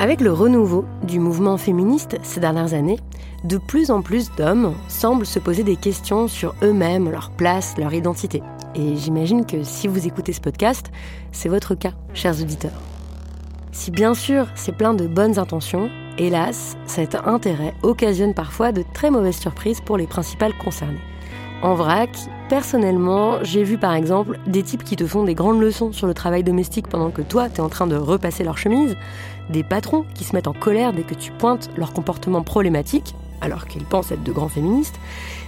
Avec le renouveau du mouvement féministe ces dernières années, de plus en plus d'hommes semblent se poser des questions sur eux-mêmes, leur place, leur identité. Et j'imagine que si vous écoutez ce podcast, c'est votre cas, chers auditeurs. Si bien sûr c'est plein de bonnes intentions, hélas, cet intérêt occasionne parfois de très mauvaises surprises pour les principales concernées. En vrac, personnellement, j'ai vu par exemple des types qui te font des grandes leçons sur le travail domestique pendant que toi, t'es en train de repasser leur chemise, des patrons qui se mettent en colère dès que tu pointes leur comportement problématique, alors qu'ils pensent être de grands féministes,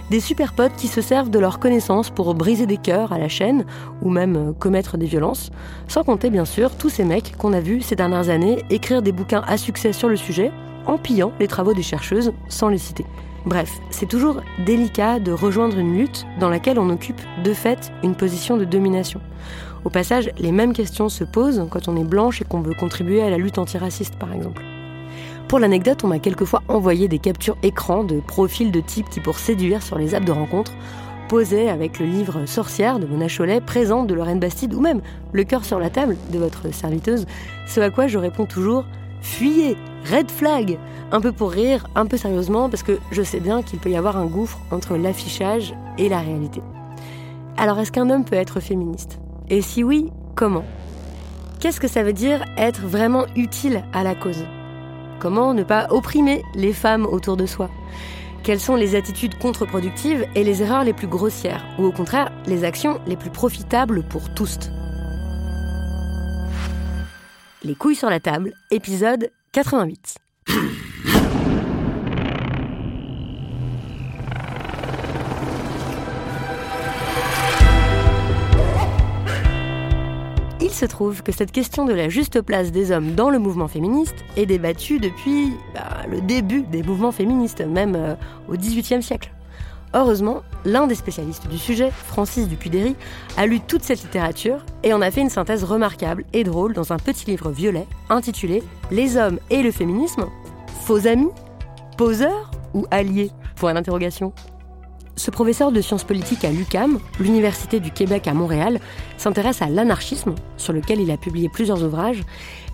des super potes qui se servent de leurs connaissances pour briser des cœurs à la chaîne ou même euh, commettre des violences, sans compter bien sûr tous ces mecs qu'on a vus ces dernières années écrire des bouquins à succès sur le sujet en pillant les travaux des chercheuses sans les citer. Bref, c'est toujours délicat de rejoindre une lutte dans laquelle on occupe de fait une position de domination. Au passage, les mêmes questions se posent quand on est blanche et qu'on veut contribuer à la lutte antiraciste, par exemple. Pour l'anecdote, on m'a quelquefois envoyé des captures écran de profils de types qui, pour séduire sur les apps de rencontre, posaient avec le livre Sorcière de Mona Cholet, présente de Lorraine Bastide, ou même Le cœur sur la table de votre serviteuse, ce à quoi je réponds toujours Fuyez Red flag Un peu pour rire, un peu sérieusement, parce que je sais bien qu'il peut y avoir un gouffre entre l'affichage et la réalité. Alors est-ce qu'un homme peut être féministe? Et si oui, comment? Qu'est-ce que ça veut dire être vraiment utile à la cause? Comment ne pas opprimer les femmes autour de soi? Quelles sont les attitudes contre-productives et les erreurs les plus grossières? Ou au contraire, les actions les plus profitables pour tous? Les couilles sur la table, épisode 88. Il se trouve que cette question de la juste place des hommes dans le mouvement féministe est débattue depuis bah, le début des mouvements féministes, même euh, au XVIIIe siècle. Heureusement, l'un des spécialistes du sujet, Francis Dupudéry, a lu toute cette littérature et en a fait une synthèse remarquable et drôle dans un petit livre violet intitulé Les hommes et le féminisme Faux amis Poseurs ou alliés? Point d'interrogation. Ce professeur de sciences politiques à l'UCAM, l'Université du Québec à Montréal, s'intéresse à l'anarchisme, sur lequel il a publié plusieurs ouvrages,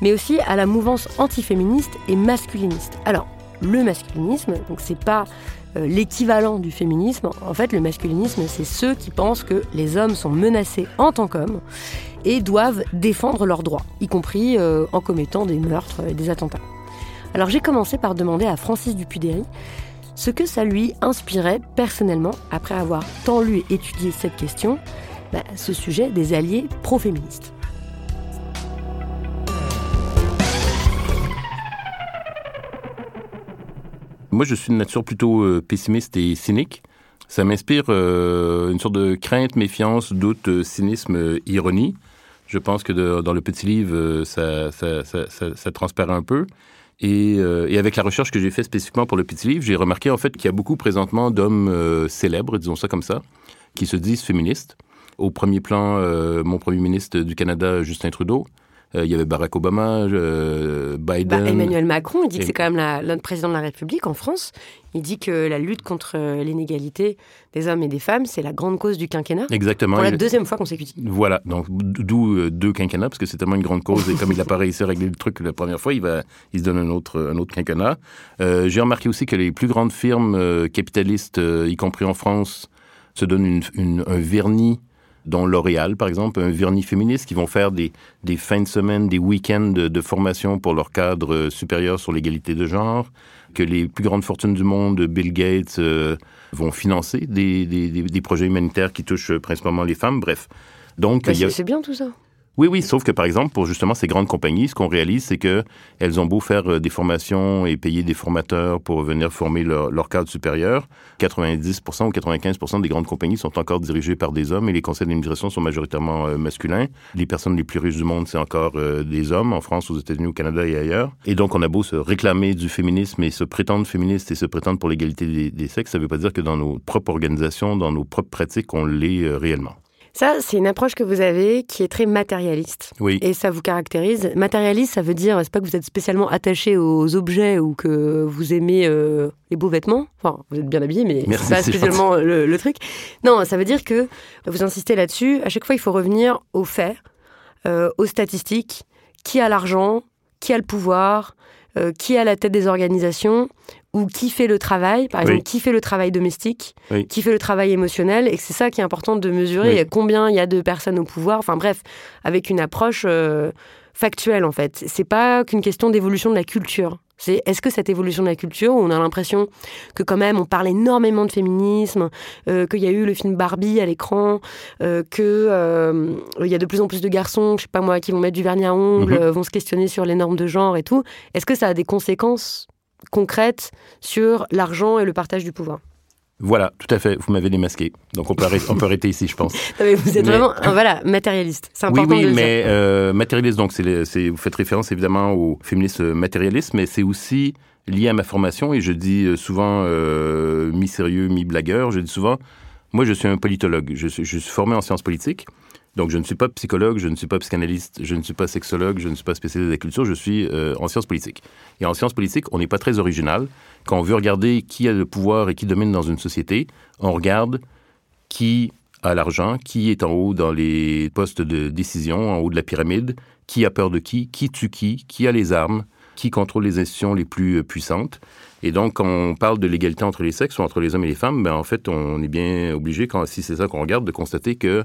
mais aussi à la mouvance antiféministe et masculiniste. Alors, le masculinisme, donc c'est pas euh, l'équivalent du féminisme. En fait, le masculinisme, c'est ceux qui pensent que les hommes sont menacés en tant qu'hommes et doivent défendre leurs droits, y compris euh, en commettant des meurtres et des attentats. Alors j'ai commencé par demander à Francis Dupudéry ce que ça lui inspirait personnellement après avoir tant lu et étudié cette question, bah, ce sujet des alliés pro-féministes. Moi, je suis de nature plutôt euh, pessimiste et cynique. Ça m'inspire euh, une sorte de crainte, méfiance, doute, euh, cynisme, ironie. Je pense que dans le petit livre, ça, ça, ça transparaît un peu. Et, euh, et avec la recherche que j'ai faite spécifiquement pour le petit livre, j'ai remarqué en fait qu'il y a beaucoup présentement d'hommes euh, célèbres, disons ça comme ça, qui se disent féministes. Au premier plan, euh, mon premier ministre du Canada, Justin Trudeau. Il y avait Barack Obama, Biden. Bah, Emmanuel Macron, il dit que c'est quand même la- notre président de la République en France. Il dit que la lutte contre euh, l'inégalité des hommes et des femmes, c'est la grande cause du quinquennat. Exactement. Pour la Il- deuxième fois consécutive. Voilà, donc d'où euh, deux quinquennats, parce que c'est tellement une grande cause, et comme il n'a pas réussi à régler le truc la première fois, il, va, il se donne un autre, un autre quinquennat. Euh, J'ai remarqué aussi que les plus grandes firmes euh, capitalistes, euh, y compris en France, se donnent une- une- un vernis, dont L'Oréal, par exemple, un vernis féministe, qui vont faire des, des fins de semaine, des week-ends de, de formation pour leur cadre euh, supérieur sur l'égalité de genre, que les plus grandes fortunes du monde, Bill Gates, euh, vont financer des, des- des- des projets humanitaires qui touchent principalement les femmes, bref. Donc, Bah, a... c'est bien tout ça. Oui, oui, sauf que par exemple, pour justement ces grandes compagnies, ce qu'on réalise, c'est que elles ont beau faire euh, des formations et payer des formateurs pour venir former leur, cadre supérieur, 90 ou 95 des grandes compagnies sont encore dirigées par des hommes et les conseils d'administration sont majoritairement euh, masculins. Les personnes les plus riches du monde, c'est encore euh, des hommes, en France, aux États-Unis, au Canada et ailleurs. Et donc, on a beau se réclamer du féminisme et se prétendre féministe et se prétendre pour l'égalité des, sexes, ça ne veut pas dire que dans nos propres organisations, dans nos propres pratiques, on l'est réellement. Ça, c'est une approche que vous avez qui est très matérialiste. Oui. Et ça vous caractérise. Matérialiste, ça veut dire, c'est pas que vous êtes spécialement attaché aux objets ou que vous aimez euh, les beaux vêtements. Enfin, vous êtes bien habillé, mais c'est pas spécialement le, le truc. Non, ça veut dire que vous insistez là-dessus. À chaque fois, il faut revenir aux faits, euh, aux statistiques. Qui a l'argent? Qui a le pouvoir? Euh, Qui est à la tête des organisations? Ou qui fait le travail Par Oui. exemple, qui fait le travail domestique Oui. Qui fait le travail émotionnel Et que c'est ça qui est important de mesurer. Oui. Combien il y a de personnes au pouvoir Enfin bref, avec une approche euh, factuelle en fait. C'est pas qu'une question d'évolution de la culture. C'est est-ce que cette évolution de la culture, où on a l'impression que quand même on parle énormément de féminisme, euh, qu'il y a eu le film Barbie à l'écran, euh, que euh, y a de plus en plus de garçons, je sais pas moi, qui vont mettre du vernis à ongles, Mhm. euh, vont se questionner sur les normes de genre et tout. Est-ce que ça a des conséquences concrètes sur l'argent et le partage du pouvoir Voilà, tout à fait. Vous m'avez démasqué. Donc on peut arrêter, on peut arrêter ici, je pense. Non, mais Vous êtes Mais- vraiment, voilà, matérialiste. C'est Oui, important oui, de le mais dire. euh, matérialiste, donc c'est, vous faites référence évidemment au féminisme matérialiste, mais c'est aussi lié à ma formation et je dis euh, souvent euh, mi-sérieux, mi-blagueur, je dis souvent, moi je suis un politologue, je suis, je suis formé en sciences politiques, donc je ne suis pas psychologue, je ne suis pas psychanalyste, je ne suis pas sexologue, je ne suis pas spécialiste de la culture, je suis euh, en sciences politiques. Et en sciences politiques, on n'est pas très original. Quand on veut regarder qui a le pouvoir et qui domine dans une société, on regarde qui a l'argent, qui est en haut dans les postes de décision, en haut de la pyramide, qui a peur de qui, qui tue qui, qui a les armes, qui contrôle les institutions les plus euh, puissantes. Et donc, quand on parle de l'égalité entre les sexes ou entre les hommes et les femmes, ben, en fait, on est bien obligé, quand, si c'est ça qu'on regarde, de constater que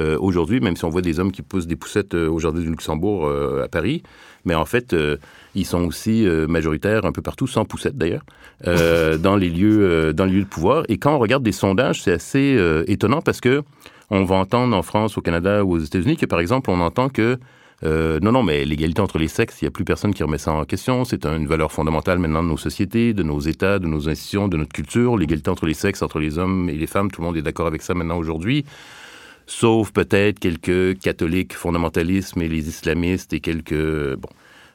euh, aujourd'hui, même si on voit des hommes qui poussent des poussettes euh, au Jardin du Luxembourg euh, à Paris, mais en fait, euh, ils sont aussi majoritaires un peu partout, sans poussettes d'ailleurs, dans les lieux dans les lieux de pouvoir. Et quand on regarde des sondages, c'est assez étonnant parce que on va entendre en France, au Canada ou aux États-Unis que par exemple, on entend que euh, non, non, mais l'égalité entre les sexes, il n'y a plus personne qui remet ça en question. C'est une valeur fondamentale maintenant de nos sociétés, de nos États, de nos institutions, de notre culture. L'égalité entre les sexes, entre les hommes et les femmes, tout le monde est d'accord avec ça maintenant aujourd'hui. Sauf peut-être quelques catholiques fondamentalistes et les islamistes et quelques... Bon,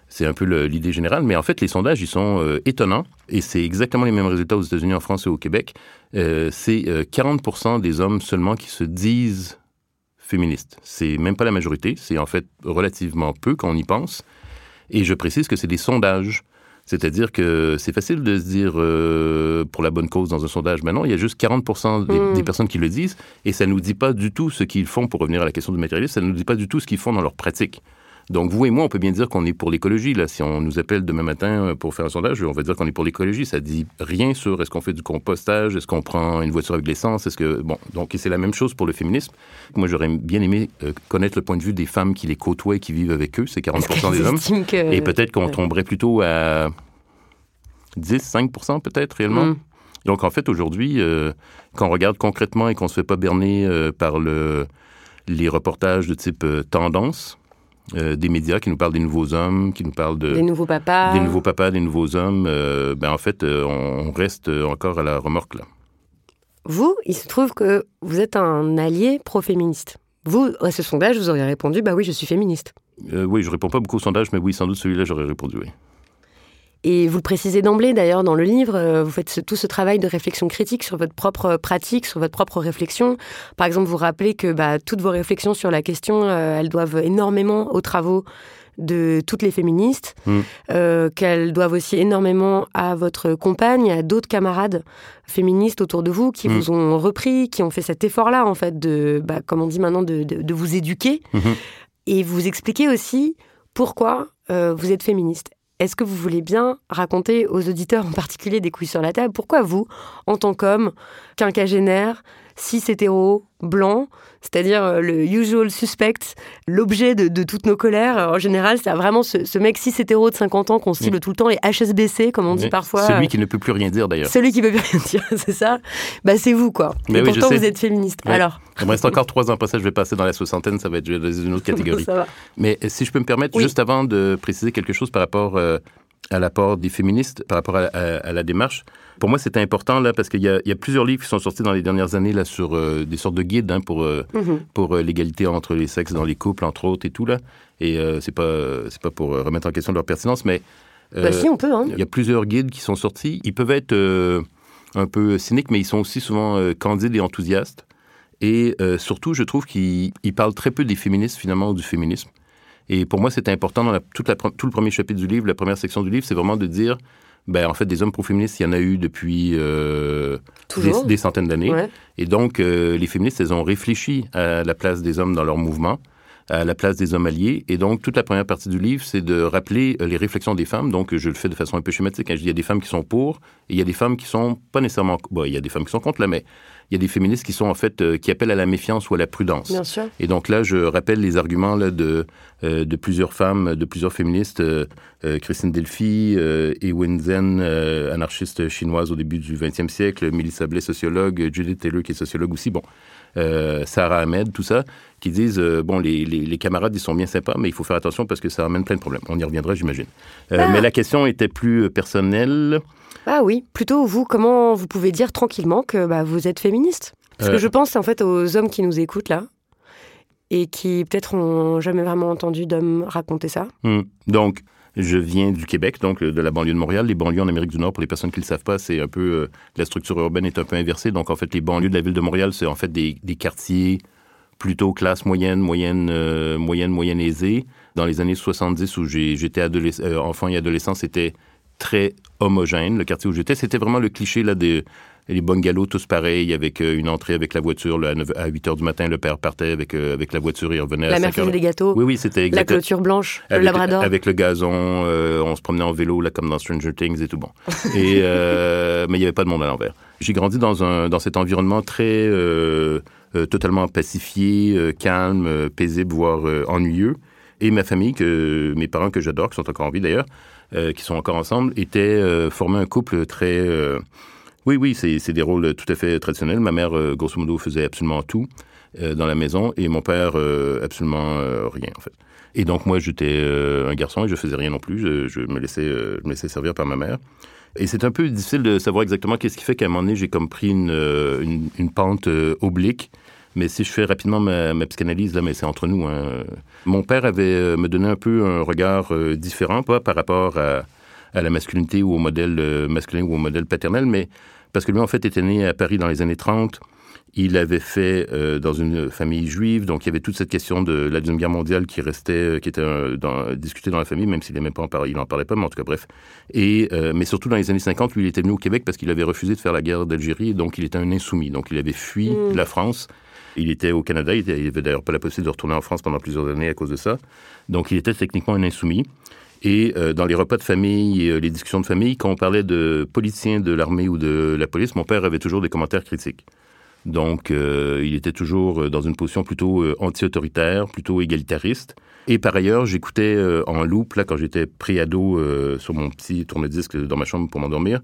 c'est un peu l'idée générale, mais en fait, les sondages, ils sont euh, étonnants, et c'est exactement les mêmes résultats aux États-Unis, en France et au Québec. Euh, c'est euh, 40 des hommes seulement qui se disent féministes. C'est même pas la majorité, c'est en fait relativement peu quand on y pense. Et je précise que c'est des sondages. C'est-à-dire que c'est facile de se dire euh, pour la bonne cause dans un sondage. Mais non, il y a juste 40 des, Mm. des personnes qui le disent et ça ne nous dit pas du tout ce qu'ils font pour revenir à la question du matérialisme. Ça ne nous dit pas du tout ce qu'ils font dans leur pratique. Donc, vous et moi, on peut bien dire qu'on est pour l'écologie. Là, si on nous appelle demain matin pour faire un sondage, on va dire qu'on est pour l'écologie. Ça dit rien sur est-ce qu'on fait du compostage, est-ce qu'on prend une voiture avec de l'essence, est-ce que bon. Donc, c'est la même chose pour le féminisme. Moi, j'aurais bien aimé euh, connaître le point de vue des femmes qui les côtoient et qui vivent avec eux. C'est 40 Est-ce qu'ils des hommes. que- Et peut-être qu'on tomberait plutôt à 10, 5% peut-être réellement. Mm. Donc en fait, aujourd'hui, euh, quand on regarde concrètement et qu'on ne se fait pas berner euh, par le, les reportages de type euh, tendance euh, des médias qui nous parlent des nouveaux hommes, qui nous parlent de, Des nouveaux papas. des nouveaux papas, des nouveaux hommes, euh, ben en fait, euh, on, reste encore à la remorque là. Vous, il se trouve que vous êtes un allié pro-féministe. Vous, à ce sondage, vous auriez répondu bah oui, je suis féministe. Oui, je réponds pas beaucoup au sondage, mais oui, sans doute celui-là, j'aurais répondu oui. Et vous le précisez d'emblée d'ailleurs dans le livre, euh, vous faites ce- tout ce travail de réflexion critique sur votre propre pratique, sur votre propre réflexion. Par exemple, vous rappelez que bah, toutes vos réflexions sur la question, euh, elles doivent énormément aux travaux de toutes les féministes, Mm. euh, qu'elles doivent aussi énormément à votre compagne, à d'autres camarades féministes autour de vous qui Mm. vous ont repris, qui ont fait cet effort-là en fait de, bah, comme on dit maintenant, de, de- de vous éduquer. Mhm. Et vous expliquez aussi pourquoi euh, vous êtes féministe. Est-ce que vous voulez bien raconter aux auditeurs, en particulier des couilles sur la table, pourquoi vous, en tant qu'homme, quinquagénaire, cis hétéro, blanc, c'est-à-dire euh, le usual suspect, l'objet de, de toutes nos colères, en général, c'est vraiment ce, ce mec cis hétéro de 50 ans qu'on cible tout le temps, et HSBC, comme on dit parfois. Celui qui ne peut plus rien dire d'ailleurs. Celui qui peut plus rien dire, c'est ça. Bah c'est vous quoi. Mais et oui, pourtant vous êtes féministe. Alors. Il me reste encore trois ans après ça, je vais passer dans la soixantaine, ça va être dans une autre catégorie. Mais euh, si je peux me permettre, juste avant de préciser quelque chose par rapport euh, à l'apport des féministes, par rapport à, à- à la démarche, pour moi c'était important là parce qu'il y, a- il y a plusieurs livres qui sont sortis dans les dernières années là sur euh, des sortes de guides hein, pour euh, Mhm. pour euh, l'égalité entre les sexes dans les couples entre autres et tout là. Et c'est pas c'est pas pour remettre en question leur pertinence, mais Bah si on peut. Hein. il y a plusieurs guides qui sont sortis. Ils peuvent être un peu cyniques, mais ils sont aussi souvent candides et enthousiastes. Et surtout, je trouve qu'ils ils parlent très peu des féministes, finalement, ou du féminisme. Et pour moi, c'est important dans la- toute la pre- tout le premier chapitre du livre, la première section du livre, c'est vraiment de dire, ben, en fait, des hommes pro-féministes, il y en a eu depuis euh, des, centaines d'années. Ouais. Et donc, euh, les féministes, elles ont réfléchi à la place des hommes dans leur mouvement, à la place des hommes alliés. Et donc, toute la première partie du livre, c'est de rappeler euh, les réflexions des femmes. Donc, je le fais de façon un peu schématique. hein. Je dis, il y a des femmes qui sont pour, et il y a des femmes qui sont pas nécessairement... Bon, il y a des femmes qui sont contre, là, mais il y a des féministes qui sont, en fait, euh, qui appellent à la méfiance ou à la prudence. Bien sûr. Et donc là, je rappelle les arguments là, de, euh, de plusieurs femmes, de plusieurs féministes, euh, Christine Delphi, euh, Ewen Zen, euh, anarchiste chinoise au début du 20e siècle, Melissa Blais, sociologue, Judith Taylor, qui est sociologue aussi, bon, euh, Sarah Ahmed, tout ça, qui disent, euh, bon, les, les, les camarades, ils sont bien sympas, mais il faut faire attention parce que ça amène plein de problèmes. On y reviendra, j'imagine. Euh, Ah. Mais la question était plus personnelle. Ah oui, plutôt vous, comment vous pouvez dire tranquillement que bah, vous êtes féministe? Parce que je pense en fait aux hommes qui nous écoutent là et qui peut-être ont jamais vraiment entendu d'hommes raconter ça. Hmm. Donc, je viens du Québec, donc euh, de la banlieue de Montréal. Les banlieues en Amérique du Nord, pour les personnes qui ne le savent pas, c'est un peu... euh, la structure urbaine est un peu inversée. Donc, en fait, les banlieues de la ville de Montréal, c'est en fait des, quartiers plutôt classe moyenne, moyenne, euh, moyenne, moyenne aisée. Dans les années 70, où j'étais enfant et adolescent, c'était très homogène. Le quartier où j'étais, c'était vraiment le cliché là, des les bungalows tous pareils, avec une entrée avec la voiture. là, à, 9 à 8 heures du matin, le père partait avec, euh, avec la voiture et il revenait La à mère 5 heures. faisait des gâteaux, Oui, oui, c'était la exactement. clôture blanche, le labrador. avec le gazon, euh, on se promenait en vélo, là, comme dans Stranger Things et tout bon. Et, euh, mais il n'y avait pas de monde à l'envers. J'ai grandi dans, un, dans cet environnement très euh, totalement pacifié, calme, paisible, voire ennuyeux. Et ma famille, que, mes parents que j'adore, qui sont encore en vie d'ailleurs, qui sont encore ensemble, étaient formés un couple très... oui, oui, c'est des rôles tout à fait traditionnels. Ma mère, euh, grosso modo, faisait absolument tout euh, dans la maison et mon père, euh, absolument rien, en fait. Et donc, moi, j'étais un garçon et je faisais rien non plus. Je, me, laissais, servir par ma mère. Et c'est un peu difficile de savoir exactement qu'est-ce qui fait qu'à un moment donné, j'ai comme pris une, pente oblique. Mais si je fais rapidement ma, psychanalyse, là, mais c'est entre nous. hein. Mon père avait me donné un peu un regard différent, pas par rapport à, à la masculinité ou au modèle masculin ou au modèle paternel, mais parce que lui, en fait, était né à Paris dans les années 30. Il avait fait euh, dans une famille juive, donc il y avait toute cette question de la Deuxième Guerre mondiale qui restait, euh, qui était euh, dans, discutée dans la famille, même s'il n'aimait pas en parler, il n'en parlait pas, mais en tout cas, bref. Et, euh, mais surtout dans les années 50, lui, il était venu au Québec parce qu'il avait refusé de faire la guerre d'Algérie, donc il était un insoumis. Donc il avait fui Mm. la France. Il était au Canada, il était- il avait d'ailleurs pas la possibilité de retourner en France pendant plusieurs années à cause de ça. Donc il était techniquement un insoumis. Et euh, dans les repas de famille, euh, les discussions de famille, quand on parlait de politiciens de l'armée ou de la police, mon père avait toujours des commentaires critiques. Donc, euh, il était toujours dans une position plutôt anti-autoritaire, plutôt égalitariste. Et par ailleurs, j'écoutais en loop, là, quand j'étais pré-ado sur mon petit tourne-disque dans ma chambre pour m'endormir,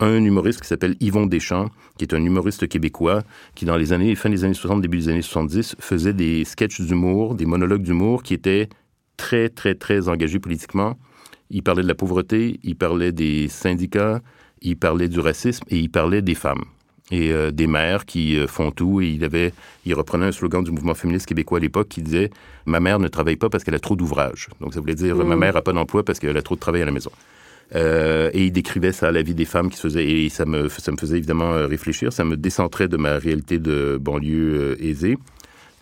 un humoriste qui s'appelle Yvon Deschamps, qui est un humoriste québécois, qui dans les années, fin des années 60, début des années 70, faisait des sketchs d'humour, des monologues d'humour qui étaient très, très, très engagés politiquement. Il parlait de la pauvreté, il parlait des syndicats, il parlait du racisme et il parlait des femmes. et des mères qui font tout. Et il avait, il reprenait un slogan du mouvement féministe québécois à l'époque qui disait "Ma mère ne travaille pas parce qu'elle a trop d'ouvrages". Donc ça voulait dire "Ma mère a pas d'emploi parce qu'elle a trop de travail à la maison". Euh, et il décrivait ça à la vie des femmes qui se faisaient, et ça me, ça me faisait évidemment euh, réfléchir. Ça me décentrait de ma réalité de banlieue euh, aisée,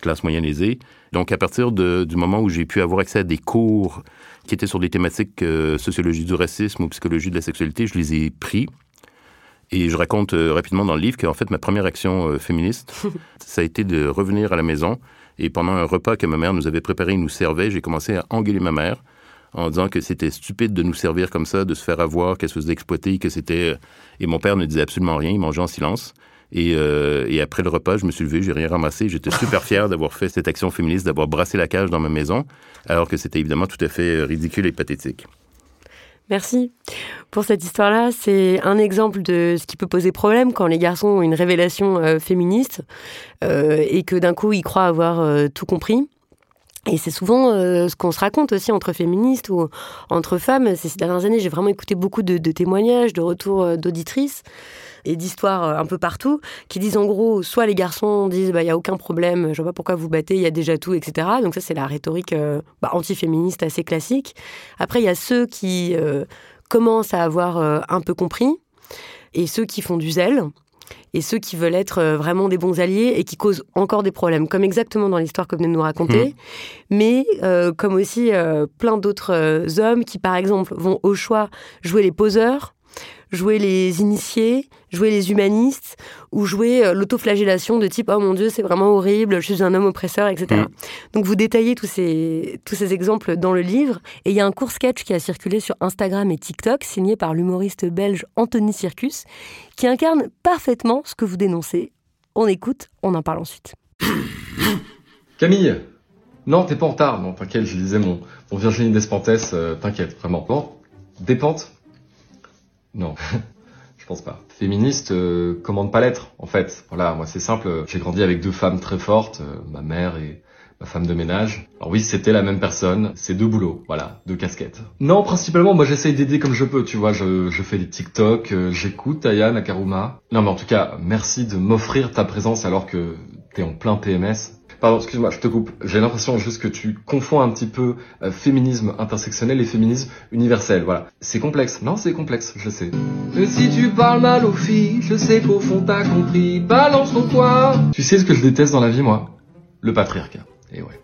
classe moyenne aisée. Donc, à partir de, du moment où j'ai pu avoir accès à des cours qui étaient sur des thématiques sociologie du racisme ou psychologie de la sexualité, je les ai pris. Et je raconte rapidement dans le livre qu'en fait, ma première action féministe, ça a été de revenir à la maison. Et pendant un repas que ma mère nous avait préparé, nous servait, j'ai commencé à engueuler ma mère en disant que c'était stupide de nous servir comme ça, de se faire avoir, qu'elle se faisait exploiter, que c'était... Et mon père ne disait absolument rien, il mangeait en silence. Et, euh, et, après le repas, je me suis levé, j'ai rien ramassé. J'étais super fier d'avoir fait cette action féministe, d'avoir brassé la cage dans ma maison, alors que c'était évidemment tout à fait ridicule et pathétique. Merci pour cette histoire-là. C'est un exemple de ce qui peut poser problème quand les garçons ont une révélation euh, féministe euh, et que d'un coup ils croient avoir euh, tout compris. Et c'est souvent euh, ce qu'on se raconte aussi entre féministes ou entre femmes. Ces dernières années, j'ai vraiment écouté beaucoup de, témoignages, de retours euh, d'auditrices et d'histoires euh, un peu partout qui disent en gros, soit les garçons disent bah il y a aucun problème, je vois pas pourquoi vous battez, il y a déjà tout, etc. Donc ça c'est la rhétorique bah, antiféministe assez classique. Après il y a ceux qui commencent à avoir un peu compris et ceux qui font du zèle et ceux qui veulent être euh, vraiment des bons alliés et qui causent encore des problèmes, comme exactement dans l'histoire que vous venez de nous raconter, mmh. mais euh, comme aussi euh, plein d'autres hommes qui, par exemple, vont au choix jouer les poseurs jouer les initiés, jouer les humanistes, ou jouer euh, l'autoflagellation de type oh mon dieu c'est vraiment horrible, je suis un homme oppresseur, etc. Mm. Donc vous détaillez tous ces, tous ces exemples dans le livre, et il y a un court sketch qui a circulé sur Instagram et TikTok, signé par l'humoriste belge Anthony Circus, qui incarne parfaitement ce que vous dénoncez. On écoute, on en parle ensuite. Camille? Non, t'es pas en retard. Non, t'inquiète, je lisais mon, mon Virginie Despentes, euh, t'inquiète, vraiment. Bon, dépente non, je pense pas. Féministe, euh, comment ne pas l'être, en fait. Voilà, moi c'est simple, j'ai grandi avec deux femmes très fortes, euh, ma mère et ma femme de ménage. Alors oui, c'était la même personne, c'est deux boulots, voilà, deux casquettes. Non, principalement, moi j'essaye d'aider comme je peux, tu vois, je, je fais des TikTok, euh, j'écoute Aya Nakaruma. Non mais en tout cas, merci de m'offrir ta présence alors que t'es en plein PMS. Pardon, excuse-moi, je te coupe. J'ai l'impression juste que tu confonds un petit peu euh, féminisme intersectionnel et féminisme universel. Voilà. C'est complexe. Non, c'est complexe, je sais. Mais si tu parles mal aux filles, je sais qu'au fond t'as compris. Balance ton toi. Tu sais ce que je déteste dans la vie, moi? Le patriarcat. Et ouais.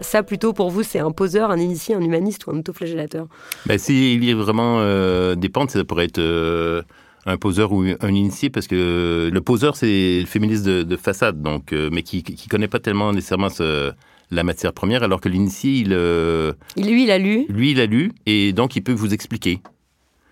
Ça, plutôt, pour vous, c'est un poseur, un initié, un humaniste ou un autoflagellateur ben, S'il y a vraiment euh, des pentes, ça pourrait être euh, un poseur ou un initié parce que le poseur c'est le féministe de, façade donc euh, mais qui qui connaît pas tellement nécessairement la matière première alors que l'initié il, euh, lui il a lu. lui il a lu et donc il peut vous expliquer.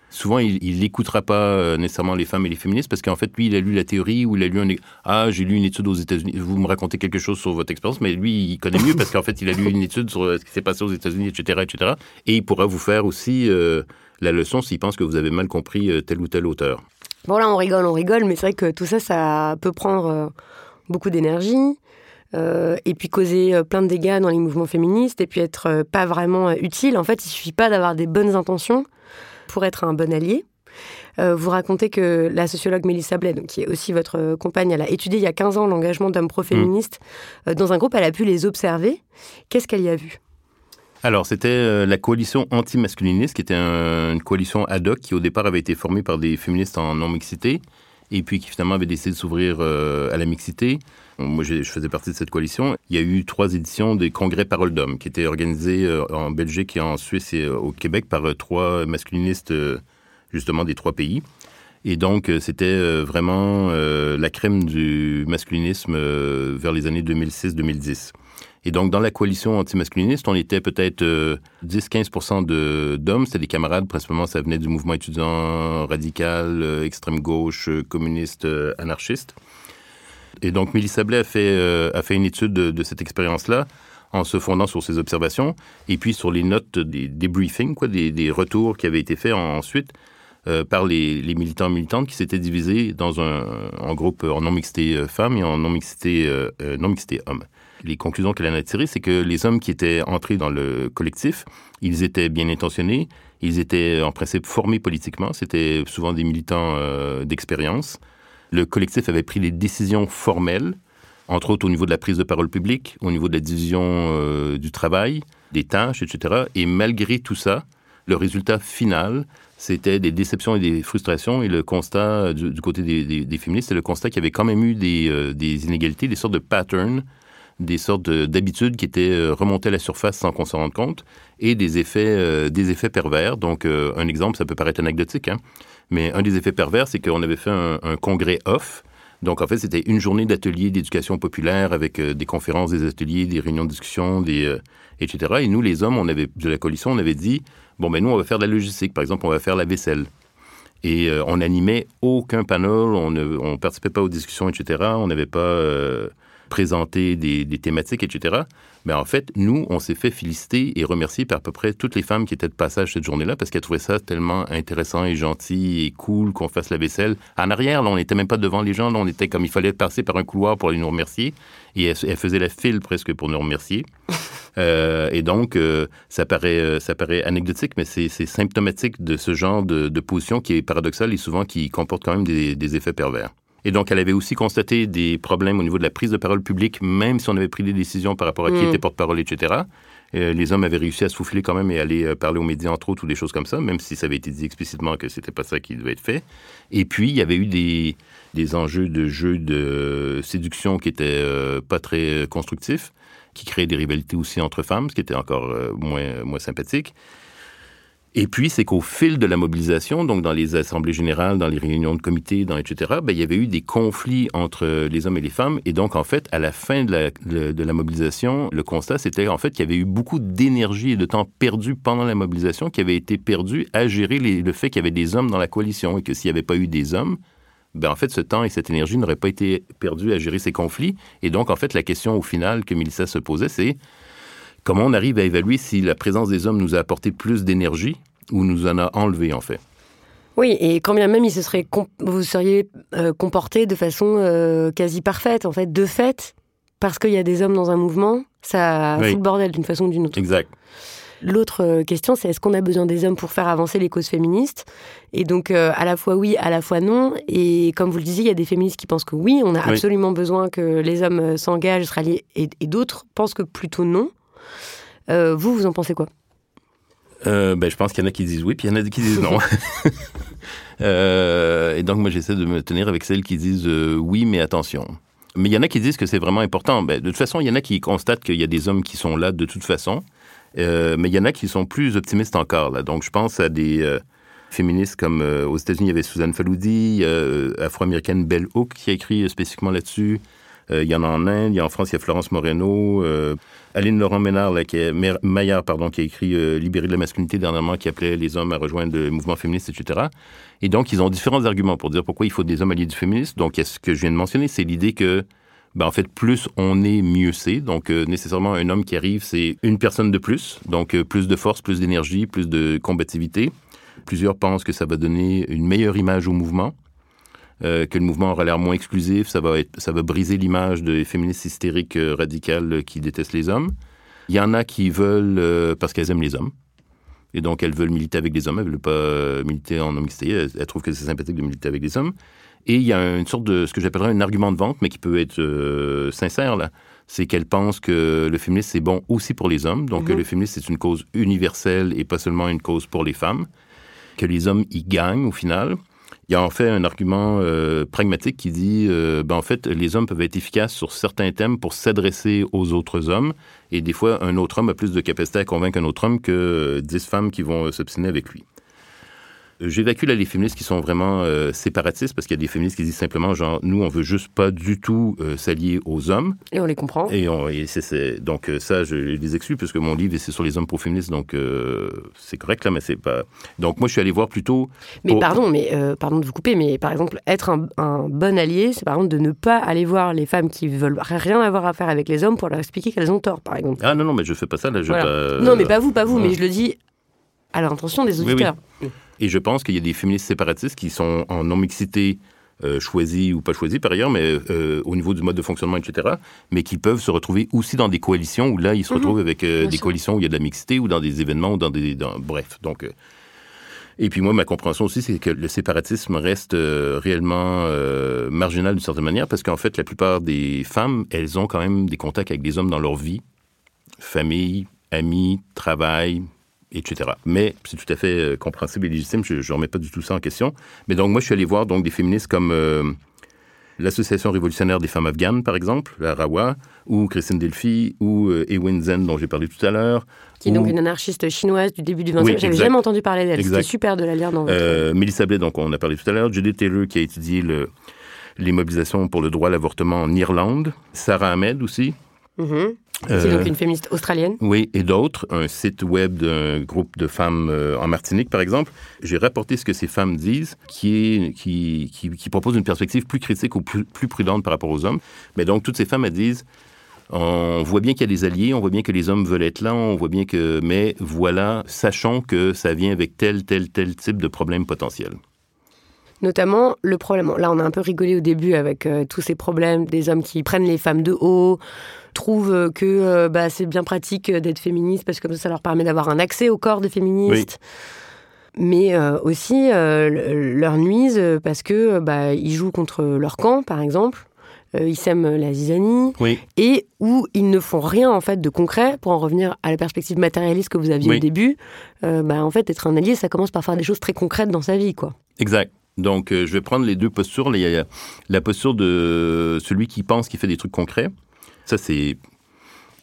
Souvent il n'écoutera pas euh, nécessairement les femmes et les féministes parce qu'en fait lui il a lu la théorie ou il a lu un ah j'ai lu une étude aux États-Unis vous me racontez quelque chose sur votre expérience mais lui il connaît mieux parce qu'en fait il a lu une étude sur ce qui s'est passé aux États-Unis etc etc et il pourra vous faire aussi la leçon s'il pense que vous avez mal compris euh, tel ou tel auteur. Bon là on rigole, on rigole, mais c'est vrai que tout ça, ça peut prendre euh, beaucoup d'énergie. Euh, et puis causer plein de dégâts dans les mouvements féministes et puis être pas vraiment utile. En fait, il suffit pas d'avoir des bonnes intentions pour être un bon allié. vous racontez que la sociologue Mélissa Bled, qui est aussi votre compagne, elle a étudié il y a 15 ans l'engagement d'hommes pro-féministes. Mmh. dans un groupe, elle a pu les observer. Qu'est-ce qu'elle y a vu? Alors, c'était euh, la coalition anti-masculiniste, qui était une coalition ad hoc qui, au départ, avait été formée par des féministes en non-mixité, et puis qui finalement avait décidé de s'ouvrir euh, à la mixité. Moi, je faisais partie de cette coalition. Il y a eu trois éditions des congrès Parole d'hommes, qui étaient organisés euh, en Belgique et en Suisse et au Québec par trois masculinistes, justement, des trois pays. Et donc, c'était vraiment la crème du masculinisme vers les années 2006-2010. Et donc, dans la coalition antimasculiniste, on était peut-être 10-15 euh, d'hommes. C'était des camarades, principalement, ça venait du mouvement étudiant radical, euh, extrême gauche, euh, communiste, anarchiste. Et donc, Mélissa Blais a fait, a fait une étude de, cette expérience-là en se fondant sur ses observations et puis sur les notes des, briefings, quoi, des, retours qui avaient été faits ensuite par les, militants et militantes qui s'étaient divisés dans un en groupe en non-mixité femmes et en non-mixité non -mixité hommes les conclusions qu'elle en a tirées, c'est que les hommes qui étaient entrés dans le collectif, ils étaient bien intentionnés, Ils étaient en principe formés politiquement, c'était souvent des militants euh, d'expérience. Le collectif avait pris des décisions formelles, entre autres au niveau de la prise de parole publique, au niveau de la division euh, du travail, des tâches, etc. Et malgré tout ça, le résultat final, c'était des déceptions et des frustrations. Et le constat du, côté des, féministes, c'est le constat qu'il y avait quand même eu euh, des inégalités, des sortes de patterns des sortes d'habitudes qui étaient euh, remontées à la surface sans qu'on s'en rende compte, et des effets, euh, des effets pervers. Donc, euh, un exemple, ça peut paraître anecdotique, hein, mais un des effets pervers, c'est qu'on avait fait un, congrès off. Donc, en fait, c'était une journée d'ateliers d'éducation populaire avec des conférences, des ateliers, des réunions de discussion, etc. Et nous, les hommes, de la coalition, on avait dit, bon, ben nous, on va faire de la logistique. Par exemple, on va faire la vaisselle. Et on n'animait aucun panel, on ne participait pas aux discussions, etc. On n'avait pas présenter des, thématiques, etc. Mais en fait, nous, on s'est fait féliciter et remercier par à peu près toutes les femmes qui étaient de passage cette journée-là parce qu'elles trouvaient ça tellement intéressant et gentil et cool qu'on fasse la vaisselle. En arrière, là, on n'était même pas devant les gens, là, on était comme il fallait passer par un couloir pour aller nous remercier. Et elles, faisaient la file presque pour nous remercier. Euh, et donc, euh, ça, paraît, euh, ça paraît anecdotique, mais c'est symptomatique de ce genre de, position qui est paradoxal et souvent qui comporte quand même des effets pervers. Et donc, elle avait aussi constaté des problèmes au niveau de la prise de parole publique, même si on avait pris des décisions par rapport à qui mm. était porte-parole, etc. Euh, les hommes avaient réussi à souffler quand même et aller euh, parler aux médias, entre autres, ou des choses comme ça, même si ça avait été dit explicitement que c'était pas ça qui devait être fait. Et puis, il y avait eu des, des enjeux de jeux de séduction qui étaient euh, pas très constructifs, qui créaient des rivalités aussi entre femmes, ce qui était encore moins, moins sympathique. Et puis, c'est qu'au fil de la mobilisation, donc dans les assemblées générales, dans les réunions de comité, dans, etc., ben, il y avait eu des conflits entre les hommes et les femmes. Et donc, en fait, à la fin de la, de la mobilisation, le constat, c'était en fait qu'il y avait eu beaucoup d'énergie et de temps perdu pendant la mobilisation qui avait été perdu à gérer le fait qu'il y avait des hommes dans la coalition et que s'il n'y avait pas eu des hommes, ben en fait, ce temps et cette énergie n'auraient pas été perdus à gérer ces conflits. Et donc, en fait, la question au final que Mélissa se posait, c'est comment on arrive à évaluer si la présence des hommes nous a apporté plus d'énergie ou nous en a enlevé, en fait. Oui, et quand bien même il se serait vous seriez euh, comporté de façon euh, quasi parfaite, en fait, de fait, parce qu'il y a des hommes dans un mouvement, ça fout le bordel d'une façon ou d'une autre. Exact. L'autre euh, question, c'est est-ce qu'on a besoin des hommes pour faire avancer les causes féministes? Et donc, à la fois oui, à la fois non. Et comme vous le disiez, il y a des féministes qui pensent que oui, on a absolument besoin que les hommes s'engagent, se rallient, et d'autres pensent que plutôt non. Vous, vous en pensez quoi? Euh, ben, je pense qu'il y en a qui disent oui, puis il y en a qui disent non. Euh, et donc, moi, j'essaie de me tenir avec celles qui disent oui, mais attention. Mais il y en a qui disent que c'est vraiment important. Ben, de toute façon, il y en a qui constatent qu'il y a des hommes qui sont là de toute façon. mais il y en a qui sont plus optimistes encore. Là. Donc, je pense à des féministes comme aux États-Unis, il y avait Suzanne Faloudi, afro-américaine Belle Hook qui a écrit spécifiquement là-dessus. Il y en a en Inde, il y a en France, il y a Florence Moreno. Aline Laurent Ménard, là, qui est, Maillard, pardon, qui a écrit euh, Libérer de la masculinité dernièrement, qui appelait les hommes à rejoindre le mouvement féministe, etc. Et donc, ils ont différents arguments pour dire pourquoi il faut des hommes alliés du féminisme. Donc, ce que je viens de mentionner, c'est l'idée que ben, en fait, plus on est, mieux c'est. Donc, euh, nécessairement, un homme qui arrive, c'est une personne de plus. Donc, euh, plus de force, plus d'énergie, plus de combativité. Plusieurs pensent que ça va donner une meilleure image au mouvement. Euh, que le mouvement aura l'air moins exclusif, ça va, être, ça va briser l'image des féministes hystériques euh, radicales qui détestent les hommes. Il y en a qui veulent, euh, parce qu'elles aiment les hommes, et donc elles veulent militer avec les hommes, elles ne veulent pas militer en homme elles, elles trouvent que c'est sympathique de militer avec les hommes. Et il y a une sorte de, ce que j'appellerais un argument de vente, mais qui peut être sincère, là. C'est qu'elles pensent que le féminisme, c'est bon aussi pour les hommes. Donc, mhm. le féminisme, c'est une cause universelle et pas seulement une cause pour les femmes. Que les hommes y gagnent au final. Il y a en fait un argument euh, pragmatique qui dit, euh, ben en fait, les hommes peuvent être efficaces sur certains thèmes pour s'adresser aux autres hommes, et des fois, un autre homme a plus de capacité à convaincre un autre homme que dix femmes qui vont s'obstiner avec lui. J'évacue là les féministes qui sont vraiment euh, séparatistes parce qu'il y a des féministes qui disent simplement genre nous on veut juste pas du tout euh, s'allier aux hommes. Et on les comprend. Et, on, donc euh, ça je les exclue parce que mon livre c'est sur les hommes pro-féministes donc c'est correct là mais c'est pas. Donc moi je suis allé voir plutôt. Mais pardon mais pardon de vous couper mais par exemple être un, un, bon allié c'est par exemple de ne pas aller voir les femmes qui veulent rien avoir à faire avec les hommes pour leur expliquer qu'elles ont tort par exemple. Ah non non mais je fais pas ça là. Je pas... Non mais pas vous pas vous mais je le dis à l'intention des auditeurs. Et je pense qu'il y a des féministes séparatistes qui sont en non-mixité euh, choisie ou pas choisie par ailleurs, mais euh, au niveau du mode de fonctionnement, etc., mais qui peuvent se retrouver aussi dans des coalitions où là, ils se mhm. retrouvent avec euh, des coalitions où il y a de la mixité ou dans des événements ou dans des... bref, donc... Et puis moi, ma compréhension aussi, c'est que le séparatisme reste euh, réellement euh, marginal d'une certaine manière, parce qu'en fait, la plupart des femmes, elles ont quand même des contacts avec des hommes dans leur vie, famille, amis, travail, etc. Mais c'est tout à fait euh, compréhensible et légitime, je ne remets pas du tout ça en question. Mais donc moi, je suis allé voir donc des féministes comme l'Association révolutionnaire des femmes afghanes, par exemple, la RAWA, ou Christine Delphi, ou euh, Ewen Zen, dont j'ai parlé tout à l'heure. Qui est donc une anarchiste chinoise du début du XXe siècle. J'avais jamais entendu parler d'elle. C'était super de la lire dans votre... Euh, Mélissa Blais, donc on a parlé tout à l'heure. Judith Taylor, qui a étudié le, les mobilisations pour le droit à l'avortement en Irlande. Sarah Ahmed aussi, Mhm. C'est donc euh, une féministe australienne. Oui, et d'autres, un site web d'un groupe de femmes euh, en Martinique, par exemple. J'ai rapporté ce que ces femmes disent, qui, est, qui, qui, propose une perspective plus critique ou plus, plus, prudente par rapport aux hommes. Mais donc, toutes ces femmes, elles disent, on voit bien qu'il y a des alliés, on voit bien que les hommes veulent être là, on voit bien que... Mais voilà, sachons que ça vient avec tel, tel, tel type de problème potentiel. Notamment le problème, là on a un peu rigolé au début avec euh, tous ces problèmes des hommes qui prennent les femmes de haut, trouvent que euh, bah, c'est bien pratique d'être féministe parce que ça, leur permet d'avoir un accès au corps de féministes. Mais euh, aussi leur nuisent parce que bah, ils jouent contre leur camp, par exemple. ils sèment la zizanie et où ils ne font rien en fait de concret pour en revenir à la perspective matérialiste que vous aviez au début. bah, en fait, être un allié, ça commence par faire des choses très concrètes dans sa vie, quoi. Exact. Donc, euh, je vais prendre les deux postures. A la posture de celui qui pense qu'il fait des trucs concrets. Ça, c'est.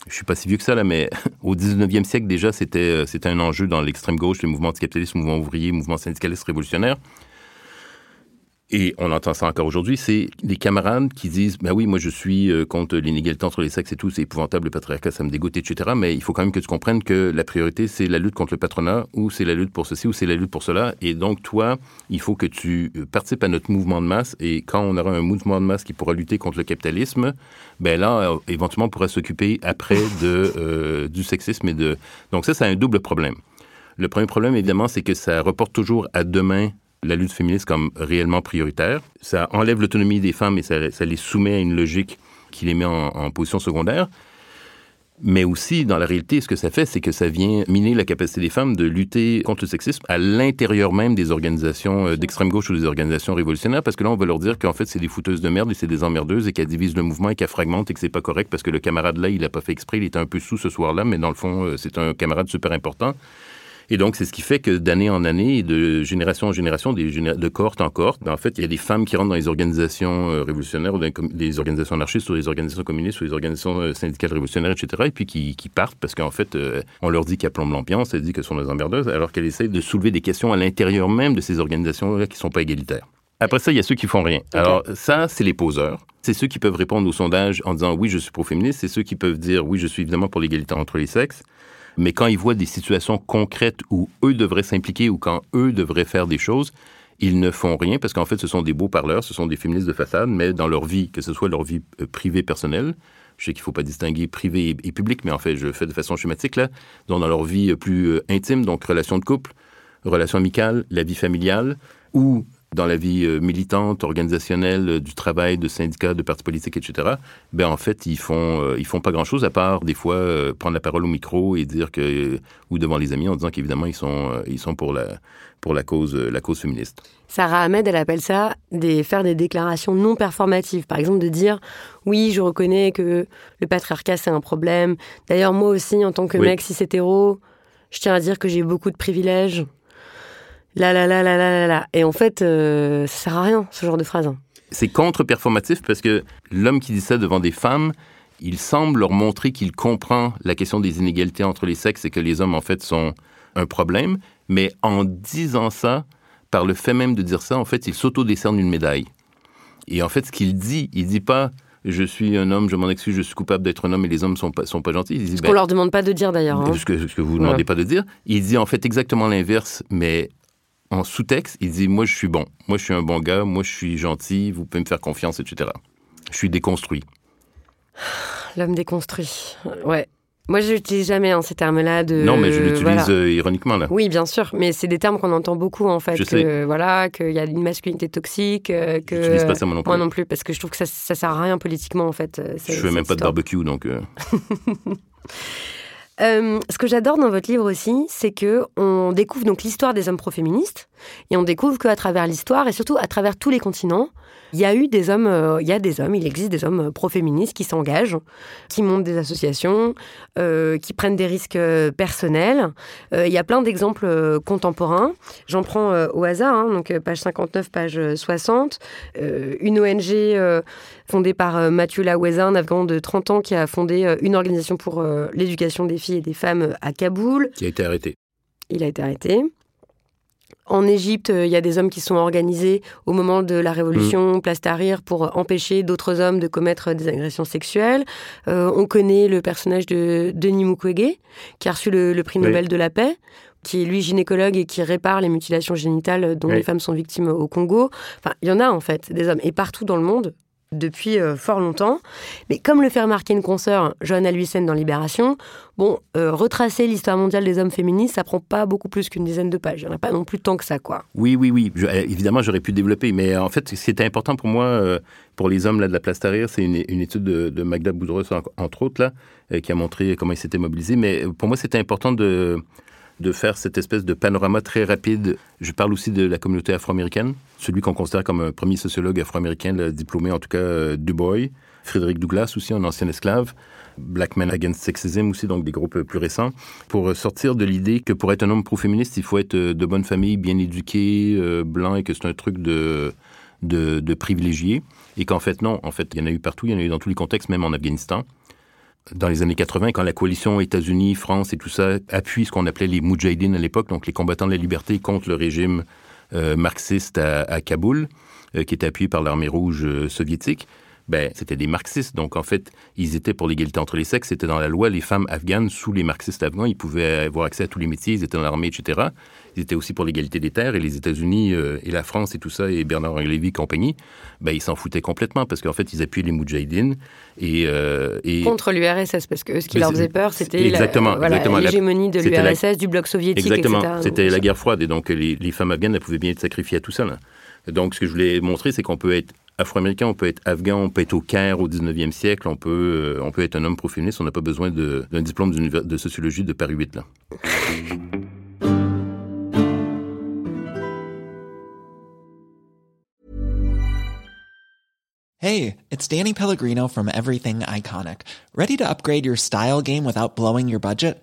Je suis pas si vieux que ça, là, mais au 19e siècle, déjà, c'était, euh, c'était un enjeu dans l'extrême gauche, les mouvements anticapitalistes, mouvements ouvriers, mouvements syndicalistes révolutionnaires et on entend ça encore aujourd'hui, c'est des camarades qui disent Ben oui, moi je suis euh, contre l'inégalité entre les sexes et tout, c'est épouvantable, le patriarcat, ça me dégoûte, etc. Mais il faut quand même que tu comprennes que la priorité, c'est la lutte contre le patronat, ou c'est la lutte pour ceci, ou c'est la lutte pour cela. Et donc, toi, il faut que tu euh, participes à notre mouvement de masse. Et quand on aura un mouvement de masse qui pourra lutter contre le capitalisme, ben là, euh, éventuellement, on pourra s'occuper après de, du sexisme et de. Donc, ça, c'est un double problème. Le premier problème, évidemment, c'est que ça reporte toujours à demain la lutte féministe comme réellement prioritaire. Ça enlève l'autonomie des femmes et ça, les soumet à une logique qui les met en, position secondaire. Mais aussi, dans la réalité, ce que ça fait, c'est que ça vient miner la capacité des femmes de lutter contre le sexisme à l'intérieur même des organisations euh, d'extrême gauche ou des organisations révolutionnaires, parce que là, on va leur dire qu'en fait, c'est des fouteuses de merde et c'est des emmerdeuses et qu'elles divisent le mouvement et qu'elles fragmentent et que c'est pas correct parce que le camarade là, il n'a pas fait exprès, il était un peu sous ce soir-là, mais dans le fond, euh, c'est un camarade super important. Et donc, c'est ce qui fait que d'année en année, de génération en génération, des de cohorte en cohorte, ben, en fait, il y a des femmes qui rentrent dans les organisations euh, révolutionnaires, ou dans les organisations anarchistes, ou les organisations communistes, ou les organisations euh, syndicales révolutionnaires, etc., et puis qui, qui partent parce qu'en fait, euh, on leur dit qu'elles plombent l'ambiance, elles disent qu'elles sont des emmerdeuses, alors qu'elles essayent de soulever des questions à l'intérieur même de ces organisations-là qui ne sont pas égalitaires. Après ça, il y a ceux qui font rien. Alors ça, c'est les poseurs. C'est ceux qui peuvent répondre au sondage en disant oui, je suis pro-féministe. C'est ceux qui peuvent dire oui, je suis évidemment pour l'égalité entre les sexes. Mais quand ils voient des situations concrètes où eux devraient s'impliquer ou quand eux devraient faire des choses, ils ne font rien parce qu'en fait, ce sont des beaux parleurs, ce sont des féministes de façade, mais dans leur vie, que ce soit leur vie euh, privée personnelle, je sais qu'il ne faut pas distinguer privé et, public, mais en fait, je fais de façon schématique là, dans leur vie euh, plus euh, intime, donc relation de couple, relation amicale, la vie familiale, ou dans la vie euh, militante, organisationnelle, euh, du travail, de syndicats, de partis politiques, etc., ben en fait, ils font, euh, ils font pas grand-chose à part des fois prendre la parole au micro et dire que, ou devant les amis en disant qu'évidemment ils sont, ils sont pour la, pour la cause, la cause féministe. Sarah Ahmed, elle appelle ça des, faire des déclarations non performatives. Par exemple, de dire oui, je reconnais que le patriarcat c'est un problème. D'ailleurs, moi aussi, en tant que mec cis hétéro, je tiens à dire que j'ai beaucoup de privilèges. Là, là, là, là, là, là, Et en fait, euh, ça sert à rien, ce genre de phrase. C'est contre-performatif parce que l'homme qui dit ça devant des femmes, il semble leur montrer qu'il comprend la question des inégalités entre les sexes et que les hommes, en fait, sont un problème. Mais en disant ça, par le fait même de dire ça, en fait, il s'auto-décerne une médaille. Et en fait, ce qu'il dit, il dit pas je suis un homme, je m'en excuse, je suis coupable d'être un homme et les hommes sont pas, sont pas gentils. ce qu'on ben, leur demande pas de dire d'ailleurs. Hein. Ce, que, ce que vous ne demandez pas de dire. Il dit en fait exactement l'inverse, mais en sous-texte, il dit Moi, je suis bon. Moi, je suis un bon gars. Moi, je suis gentil. Vous pouvez me faire confiance, etc. Je suis déconstruit. L'homme déconstruit. Ouais. Moi, je n'utilise jamais hein, ces termes-là. De... Non, mais je l'utilise euh, ironiquement, là. Oui, bien sûr. Mais c'est des termes qu'on entend beaucoup, en fait. Je que, Voilà, qu'il y a une masculinité toxique. Euh, que... n'utilise pas ça, moi non plus. Moi non plus, parce que je trouve que ça, ça sert à rien politiquement, en fait. Je fais même pas de barbecue, donc... Euh. Euh, ce que j'adore dans votre livre aussi, c'est que on découvre donc l'histoire des hommes pro-féministes et on découvre qu'à travers l'histoire et surtout à travers tous les continents, il y a eu des hommes, euh, il y a des hommes, il existe des hommes euh, pro-féministes qui s'engagent, qui montent des associations, qui prennent des risques personnels. il y a plein d'exemples contemporains. J'en prends au hasard, hein, donc page 59, page 60. une ONG fondée par Mathieu Laweza, un Afghan de 30 ans qui a fondé une organisation pour l'éducation des filles et des femmes à Kaboul. Qui a été arrêté. Il a été arrêté. En Égypte, il y a des hommes qui sont organisés au moment de la révolution, mm. place Tahrir, pour empêcher d'autres hommes de commettre des agressions sexuelles. Euh, on connaît le personnage de Denis Mukwege, qui a reçu le, prix Nobel de la paix, qui est lui gynécologue et qui répare les mutilations génitales dont les femmes sont victimes au Congo. Enfin, il y en a en fait, des hommes. Et partout dans le monde, depuis euh, fort longtemps. Mais comme le fait remarquer une consoeur, Johanna Luisen dans Libération, bon, euh, retracer l'histoire mondiale des hommes féministes, ça prend pas beaucoup plus qu'une dizaine de pages. Il n'y en a pas non plus tant que ça, quoi. Oui, oui, oui. Euh, évidemment, j'aurais pu développer. Mais en fait, ce qui était important pour moi, pour les hommes là, de la place Tahrir, c'est une, étude de, Magda Boudreau, entre autres, là, qui a montré comment ils s'étaient mobilisés. Mais pour moi, c'était important de de faire cette espèce de panorama très rapide. Je parle aussi de la communauté afro-américaine, celui qu'on considère comme un premier sociologue afro-américain, diplômé en tout cas euh, Du Bois, Frédéric Douglas aussi, un ancien esclave, Black Men Against Sexism aussi, donc des groupes plus récents, pour sortir de l'idée que pour être un homme pro-féministe, il faut être de bonne famille, bien éduqué, euh, blanc, et que c'est un truc de, de, de privilégié. Et qu'en fait, non, en fait, il y en a eu partout, il y en a eu dans tous les contextes, même en Afghanistan dans les années 80, quand la coalition États-Unis, France et tout ça appuie ce qu'on appelait les Moudjahidines à l'époque, donc les combattants de la liberté contre le régime euh, marxiste à, Kaboul, euh, qui était appuyé par l'armée rouge euh, soviétique, ben, c'était des marxistes. Donc, en fait, ils étaient pour l'égalité entre les sexes. C'était dans la loi. Les femmes afghanes, sous les marxistes afghans, ils pouvaient avoir accès à tous les métiers. Ils étaient dans l'armée, etc. Ils étaient aussi pour l'égalité des terres. Et les États-Unis euh, et la France et tout ça, et Bernard Lévy compagnie, ben, ils s'en foutaient complètement parce qu'en fait, ils appuyaient les Moudjahidines. Et, euh, et... Contre l'URSS, parce que ce qui leur faisait peur, c'était l'hégémonie de l'URSS, du bloc soviétique, Exactement. C'était la guerre froide. Et donc, les, les femmes afghanes, elles pouvaient bien être sacrifiées à tout ça. Là. Donc, ce que je voulais montrer, c'est qu'on peut être afro-américain, on peut être afghan, on peut être au Caire au 19e siècle, on peut, euh, on peut être un homme pro-féministe, on n'a pas besoin d'un diplôme de sociologie de Paris 8. Là. Hey, it's Danny Pellegrino from Everything Iconic. Ready to upgrade your style game without blowing your budget?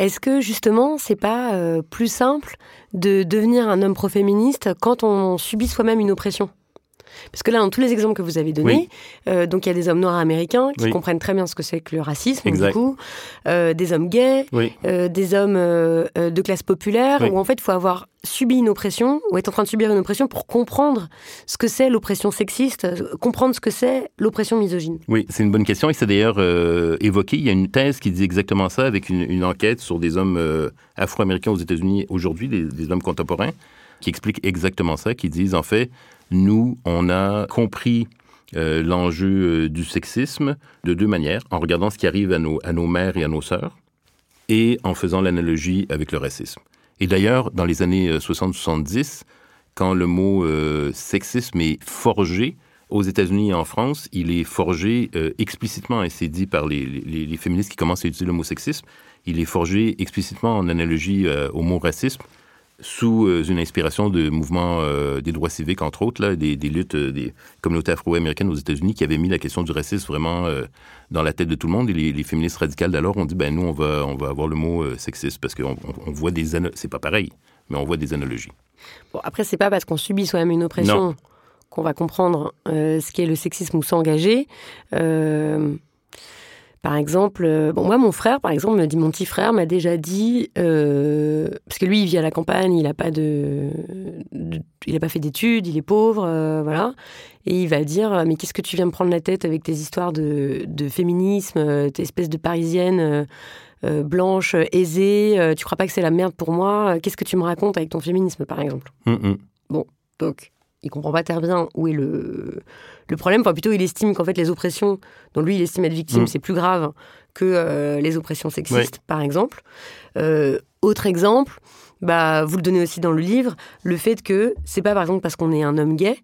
Est-ce que justement, c'est pas euh, plus simple de devenir un homme pro-féministe quand on subit soi-même une oppression? Parce que là, dans tous les exemples que vous avez donnés, euh, donc il y a des hommes noirs américains qui comprennent très bien ce que c'est que le racisme, du coup, euh, des hommes gays, euh, des hommes de classe populaire, où en fait, il faut avoir subi une oppression ou être en train de subir une oppression pour comprendre ce que c'est l'oppression sexiste, comprendre ce que c'est l'oppression misogyne. Oui, c'est une bonne question. Et c'est d'ailleurs évoqué. Il y a une thèse qui dit exactement ça avec une, enquête sur des hommes afro-américains aux États-Unis aujourd'hui, des, des hommes contemporains, qui expliquent exactement ça, qui disent en fait, nous, on a compris euh, l'enjeu euh, du sexisme de deux manières, en regardant ce qui arrive à nos, mères et à nos sœurs, et en faisant l'analogie avec le racisme. Et d'ailleurs, dans les années 60-70, euh, quand le mot sexisme est forgé aux États-Unis et en France, il est forgé explicitement, et c'est dit par les, féministes qui commencent à utiliser le mot sexisme, il est forgé explicitement en analogie au mot racisme, sous euh, une inspiration de mouvements euh, des droits civiques, entre autres, là, des, des luttes euh, des communautés afro-américaines aux États-Unis qui avaient mis la question du racisme vraiment dans la tête de tout le monde. Et les, les féministes radicales d'alors ont dit, ben nous, on va, on va avoir le mot sexiste parce qu'on on, voit des... C'est pas pareil, mais on voit des analogies. Bon, après, c'est pas parce qu'on subit soi-même une oppression qu'on va comprendre ce qu'est le sexisme ou s'engager. Par exemple, euh, bon, moi, mon frère, par exemple, me dit, mon petit frère m'a déjà dit, euh, parce que lui, il vit à la campagne, il n'a pas de, il a pas fait d'études, il est pauvre, euh, voilà, et il va dire, mais qu'est-ce que tu viens me prendre la tête avec tes histoires de, de féminisme, tes espèces de parisiennes blanches, aisées, tu crois pas que c'est la merde pour moi Qu'est-ce que tu me racontes avec ton féminisme, par exemple? Hum, hum. Bon, donc, il comprend pas très bien où est le, le problème. Enfin, plutôt, il estime qu'en fait, les oppressions dont lui, il estime être victime, mm. c'est plus grave que euh, les oppressions sexistes, par exemple. Euh, autre exemple, bah, vous le donnez aussi dans le livre, le fait que c'est pas, par exemple, parce qu'on est un homme gay,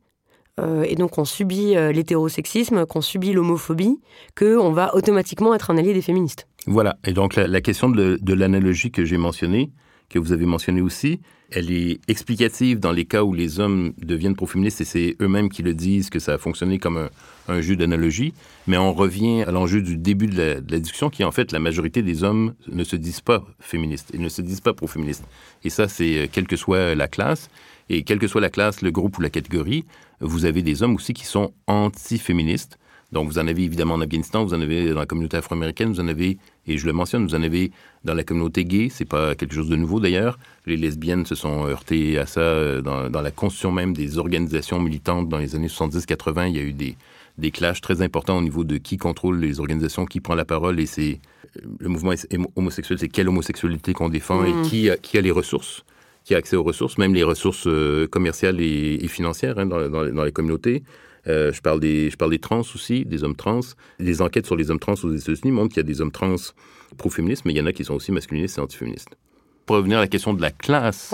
euh, et donc on subit l'hétérosexisme, qu'on subit l'homophobie, qu'on va automatiquement être un allié des féministes. Voilà. Et donc, la, question de, de l'analogie que j'ai mentionnée, que vous avez mentionnée aussi, elle est explicative dans les cas où les hommes deviennent pro-féministes et c'est eux-mêmes qui le disent que ça a fonctionné comme un, jeu d'analogie. Mais on revient à l'enjeu du début de la, discussion qui est en fait la majorité des hommes ne se disent pas féministes, ils ne se disent pas pro-féministes. Et ça, c'est euh, quelle que soit la classe. Et quelle que soit la classe, le groupe ou la catégorie, vous avez des hommes aussi qui sont anti-féministes. Donc, vous en avez évidemment en Afghanistan, vous en avez dans la communauté afro-américaine, vous en avez, et je le mentionne, vous en avez dans la communauté gay, c'est pas quelque chose de nouveau d'ailleurs. Les lesbiennes se sont heurtées à ça euh, dans, la construction même des organisations militantes dans les années 70-80. Il y a eu des, des clashs très importants au niveau de qui contrôle les organisations, qui prend la parole, et c'est euh, le mouvement homosexuel, c'est quelle homosexualité qu'on défend et mmh. qui a, qui a les ressources qui a accès aux ressources, même les ressources euh, commerciales et, financières hein, dans, dans, dans, les communautés. Euh, je, parle des, je parle des trans aussi, des hommes trans. Les enquêtes sur les hommes trans aux États-Unis montrent qu'il y a des hommes trans pro-féministes, mais il y en a qui sont aussi masculinistes et antiféministes. Pour revenir à la question de la classe,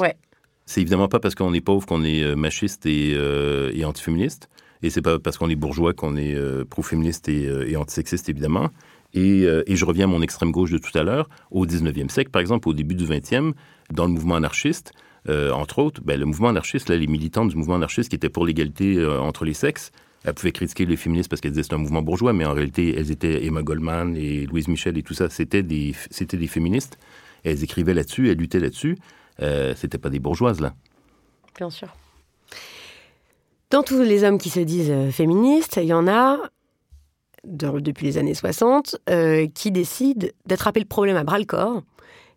c'est évidemment pas parce qu'on est pauvre qu'on est euh, machiste et, euh, et antiféministe. Et c'est pas parce qu'on est bourgeois qu'on est pro-féministe et, et, antisexiste, évidemment. Et, et, je reviens à mon extrême gauche de tout à l'heure. Au 19e siècle, par exemple, au début du 20e, dans le mouvement anarchiste, euh, entre autres, ben, le mouvement anarchiste, là, les militants du mouvement anarchiste qui étaient pour l'égalité euh, entre les sexes, elles pouvaient critiquer les féministes parce qu'elles disaient c'est un mouvement bourgeois, mais en réalité, elles étaient Emma Goldman et Louise Michel et tout ça, c'était des, c'était des féministes. Elles écrivaient là-dessus, elles luttaient là-dessus. Euh, c'était pas des bourgeoises, là. Bien sûr. Dans tous les hommes qui se disent euh, féministes, il y en a, depuis les années 60, qui décident d'attraper le problème à bras-le-corps,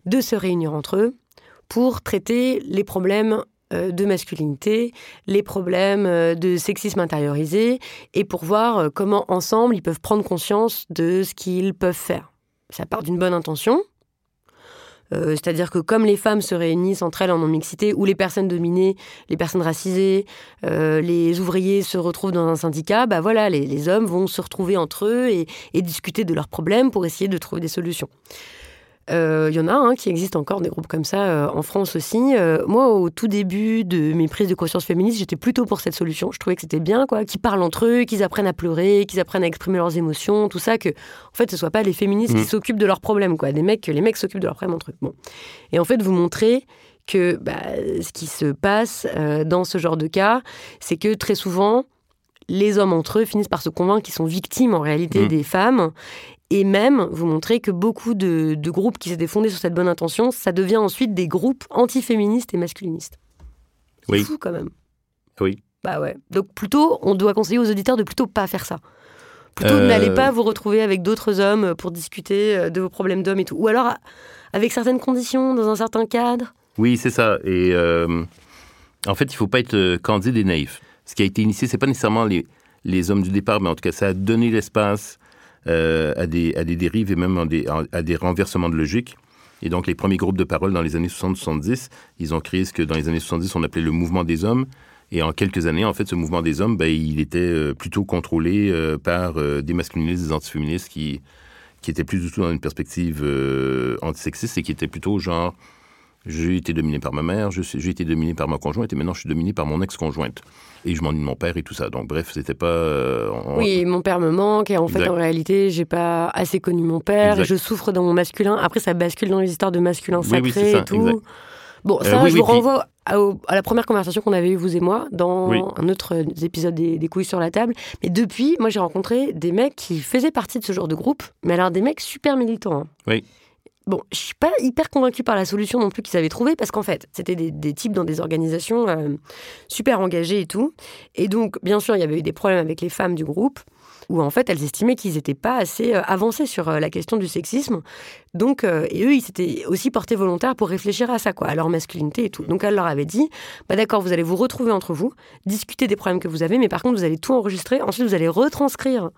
de se réunir entre eux pour traiter les problèmes euh, de masculinité, les problèmes euh, de sexisme intériorisé, et pour voir euh, comment ensemble ils peuvent prendre conscience de ce qu'ils peuvent faire. Ça part d'une bonne intention, c'est-à-dire que comme les femmes se réunissent entre elles en non-mixité, ou les personnes dominées, les personnes racisées, les ouvriers se retrouvent dans un syndicat, bah voilà, les, hommes vont se retrouver entre eux et, et discuter de leurs problèmes pour essayer de trouver des solutions. Il euh, y en a un qui existe encore des groupes comme ça euh, en France aussi. Euh, moi, au tout début de mes prises de conscience féministes, j'étais plutôt pour cette solution. Je trouvais que c'était bien, quoi, qu'ils parlent entre eux, qu'ils apprennent à pleurer, qu'ils apprennent à exprimer leurs émotions, tout ça, que en fait, ce soit pas les féministes qui mmh. s'occupent de leurs problèmes, quoi, des mecs, que les mecs s'occupent de leurs problèmes entre eux. Bon. Et en fait, vous montrez que bah, ce qui se passe dans ce genre de cas, c'est que très souvent, les hommes entre eux finissent par se convaincre qu'ils sont victimes en réalité mmh. des femmes et même vous montrer que beaucoup de, groupes qui s'étaient fondés sur cette bonne intention, ça devient ensuite des groupes antiféministes et masculinistes. C'est oui. fou quand même. Oui. Bah ouais. Donc plutôt, on doit conseiller aux auditeurs de plutôt pas faire ça. Plutôt euh... n'allez pas vous retrouver avec d'autres hommes pour discuter euh, de vos problèmes d'hommes et tout. Ou alors avec certaines conditions, dans un certain cadre. Oui, c'est ça. Et euh, en fait, il faut pas être euh, candide et naïf. Ce qui a été initié, c'est pas nécessairement les, les hommes du départ, mais en tout cas, ça a donné l'espace euh, à, des, à des dérives et même à des, renversements de logique. Et donc, les premiers groupes de parole dans les années 60-70, ils ont créé ce que dans les années 70, on appelait le mouvement des hommes. Et en quelques années, en fait, ce mouvement des hommes, ben, il était euh, plutôt contrôlé euh, par des masculinistes, des antiféministes qui, qui étaient plus du tout dans une perspective antisexiste et qui étaient plutôt genre j'ai été dominé par ma mère, j'ai été dominé par ma conjointe et maintenant je suis dominé par mon ex-conjointe. Et je m'ennuie de mon père et tout ça. Donc bref, c'était pas. Euh, oui, mon père me manque et en fait, en réalité, j'ai pas assez connu mon père et je souffre dans mon masculin. Après, ça bascule dans les histoires de masculin sacré et tout. Bon, Euh, ça, oui, je vous renvoie à, la première conversation qu'on avait eue, vous et moi, dans un autre euh, épisode des, des couilles sur la table. Mais depuis, moi, j'ai rencontré des mecs qui faisaient partie de ce genre de groupe, mais alors des mecs super militants. hein. Oui. Bon, je suis pas hyper convaincue par la solution non plus qu'ils avaient trouvée, parce qu'en fait, c'était des, types dans des organisations euh, super engagées et tout. Et donc, bien sûr, il y avait eu des problèmes avec les femmes du groupe, où en fait, elles estimaient qu'ils n'étaient pas assez euh, avancés sur euh, la question du sexisme. Donc, et eux, ils s'étaient aussi portés volontaires pour réfléchir à ça, quoi, à leur masculinité et tout. Donc, elle leur avait dit, bah d'accord, vous allez vous retrouver entre vous, discuter des problèmes que vous avez, mais par contre, vous allez tout enregistrer. Ensuite, vous allez retranscrire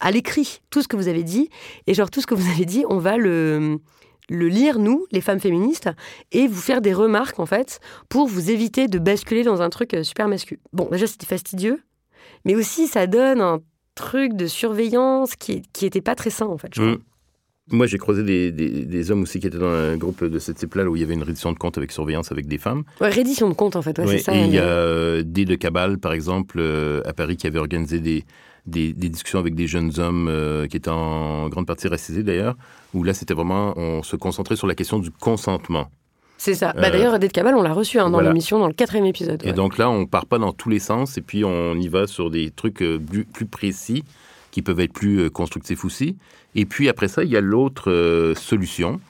à l'écrit tout ce que vous avez dit. Et genre, tout ce que vous avez dit, on va le le lire, nous, les femmes féministes, et vous faire des remarques, en fait, pour vous éviter de basculer dans un truc euh, super masculin. Bon, déjà, c'était fastidieux, mais aussi, ça donne un truc de surveillance qui, qui était pas très sain, en fait, je crois. Mm. Moi, j'ai croisé des, des- des hommes aussi qui étaient dans un groupe de ce type-là, où il y avait une reddition de compte avec surveillance avec des femmes. Ouais, reddition de compte, en fait, ouais, Ouais, c'est ça. et il y a mais- euh, D de Cabal, par exemple, euh, à Paris, qui avait organisé des, des, des discussions avec des jeunes hommes euh, qui étaient en grande partie racisés d'ailleurs, où là, c'était vraiment, on se concentrait sur la question du consentement. C'est ça. Bah, Euh, D'ailleurs, Edith Cabal, on l'a reçu hein, dans voilà. l'émission, dans le quatrième épisode. Et ouais. donc là, on part pas dans tous les sens, et puis on y va sur des trucs euh, plus, plus précis, qui peuvent être plus constructifs aussi. Et puis après ça, il y a l'autre euh, solution,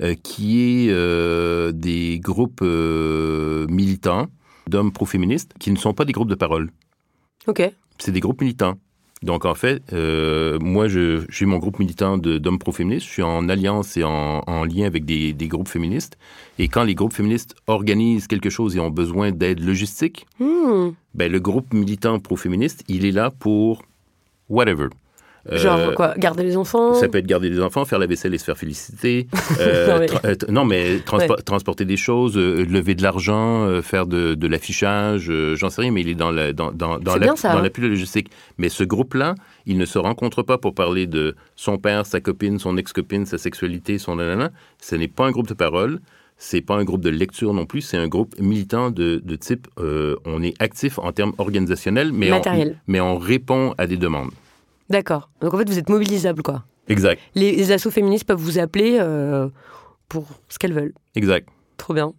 euh, qui est euh, des groupes militants d'hommes pro-féministes, qui ne sont pas des groupes de parole. Ok. c'est des groupes militants. Donc, en fait, euh, moi, je- j'ai mon groupe militant d'hommes pro-féministes. Je suis en alliance et en, en lien avec des, des groupes féministes. Et quand les groupes féministes organisent quelque chose et ont besoin d'aide logistique, Hmm. ben, le groupe militant pro-féministe, il est là pour whatever. Euh, Genre quoi Garder les enfants ça peut être garder les enfants, faire la vaisselle et se faire féliciter. Euh, Non, mais- tra- euh, t- non, mais transpo- transporter des choses, lever de l'argent, faire de, de l'affichage, j'en sais rien, mais il est dans la, dans, dans, dans C'est la, bien ça, dans hein. la logistique. Mais ce groupe-là, il ne se rencontre pas pour parler de son père, sa copine, son ex-copine, sa sexualité, son nanana. Ce n'est pas un groupe de parole. C'est pas un groupe de lecture non plus, c'est un groupe militant de, de type euh, on est actif en termes organisationnels, mais on, mais on répond à des demandes. D'accord. Donc en fait, vous êtes mobilisable, quoi. Exact, Les, les assos féministes peuvent vous appeler euh, pour ce qu'elles veulent. exact. Trop bien.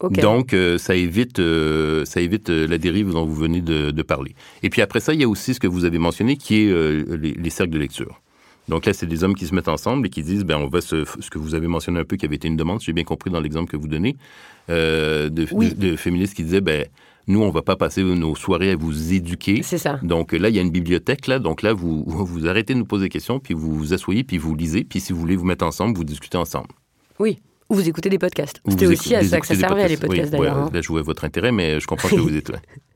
Ok. Donc, euh, ça évite, euh, ça évite la dérive dont vous venez de, de parler. Et puis après ça, il y a aussi ce que vous avez mentionné, qui est les, les cercles de lecture. Donc là, c'est des hommes qui se mettent ensemble et qui disent, ben, on va se, ce que vous avez mentionné un peu, qui avait été une demande, j'ai bien compris dans l'exemple que vous donnez, euh, de, Oui. de- de féministes qui disaient, ben, nous, on va pas passer nos soirées à vous éduquer. C'est ça. Donc là, il y a une bibliothèque, là. Donc là, vous, vous arrêtez de nous poser des questions, puis vous vous asseyez, puis vous lisez, puis si vous voulez vous mettre ensemble, vous discutez ensemble. Oui. Ou vous écoutez des podcasts. C'était aussi à ça que ça servait, les podcasts, Oui, d'ailleurs. ouais, hein. Là, je vois votre intérêt, mais je comprends ce que vous dites. ouais.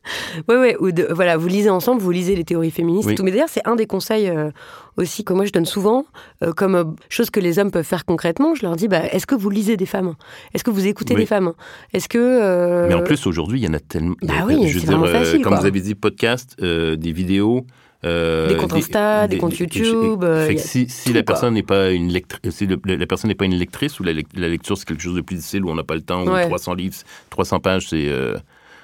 Oui, oui. Ou de, voilà, vous lisez ensemble, vous lisez les théories féministes Oui. tout. Mais d'ailleurs, c'est un des conseils euh, aussi que moi je donne souvent, euh, comme euh, chose que les hommes peuvent faire concrètement. Je leur dis, bah, est-ce que vous lisez des femmes? Est-ce que vous écoutez Oui. des femmes? Est-ce que... Mais en plus, aujourd'hui, il y en a tellement. Bah oui, je veux c'est dire, facile, comme quoi. vous avez dit, podcast, des vidéos. Euh, Des comptes Insta, des comptes YouTube, euh, fait que si, si la personne n'est pas une lectrice, si le- la personne n'est pas une lectrice ou la, lec- la lecture c'est quelque chose de plus difficile où on n'a pas le temps Ouais. ou 300 livres, 300 pages, c'est. euh,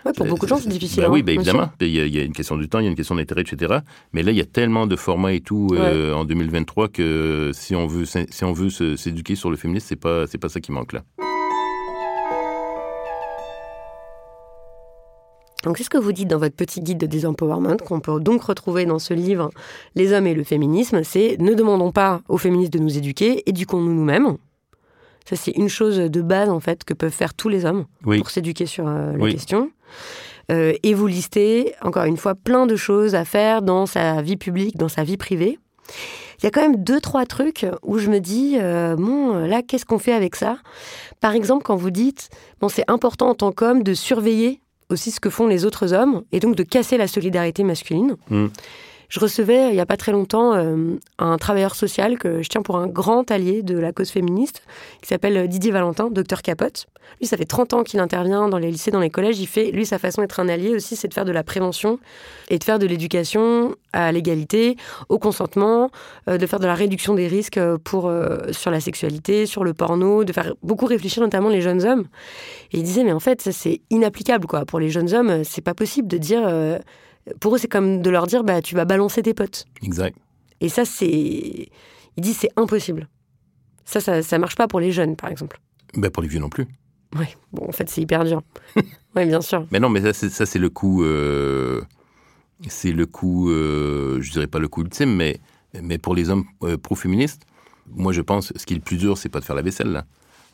ouais, pour beaucoup de gens, c'est difficile. Ben hein, oui, sûr. évidemment. Il y, a, il y a une question du temps, il y a une question d'intérêt, etc. Mais là, il y a tellement de formats et tout euh, en 2023 que si on veut, si on veut s'éduquer sur le féminisme, c'est pas, c'est pas ça qui manque là. Donc c'est ce que vous dites dans votre petit guide de désempowerment, qu'on peut donc retrouver dans ce livre Les hommes et le féminisme, c'est ne demandons pas aux féministes de nous éduquer, éduquons-nous nous-mêmes. Ça c'est une chose de base en fait que peuvent faire tous les hommes Oui. pour s'éduquer sur euh, la Oui. question. Euh, et vous listez encore une fois plein de choses à faire dans sa vie publique, dans sa vie privée. Il y a quand même deux trois trucs où je me dis euh, bon là qu'est-ce qu'on fait avec ça? Par exemple quand vous dites bon c'est important en tant qu'homme de surveiller aussi ce que font les autres hommes et donc de casser la solidarité masculine. Mm. Je recevais il n'y a pas très longtemps euh, un travailleur social que je tiens pour un grand allié de la cause féministe qui s'appelle Didier Valentin, docteur Capote. Lui, ça fait 30 ans qu'il intervient dans les lycées, dans les collèges. Il fait, lui, sa façon d'être un allié aussi, c'est de faire de la prévention et de faire de l'éducation à l'égalité, au consentement, euh, de faire de la réduction des risques euh, pour, euh, sur la sexualité, sur le porno, de faire beaucoup réfléchir notamment les jeunes hommes. Et il disait, mais en fait, ça c'est inapplicable quoi. Pour les jeunes hommes, euh, c'est pas possible de dire. Pour eux, c'est comme de leur dire, bah, tu vas balancer tes potes. Exact. Et ça, c'est. Il dit, c'est impossible. Ça, ça, ça marche pas pour les jeunes, par exemple. Ben pour les vieux non plus. Oui, bon, en fait, c'est hyper dur. oui, bien sûr. Mais non, mais ça, c'est, ça, c'est le coup. euh, c'est le coup, euh, je dirais pas le coup ultime, mais, mais pour les hommes euh, pro-féministes, moi, je pense ce qui est le plus dur, c'est pas de faire la vaisselle, là.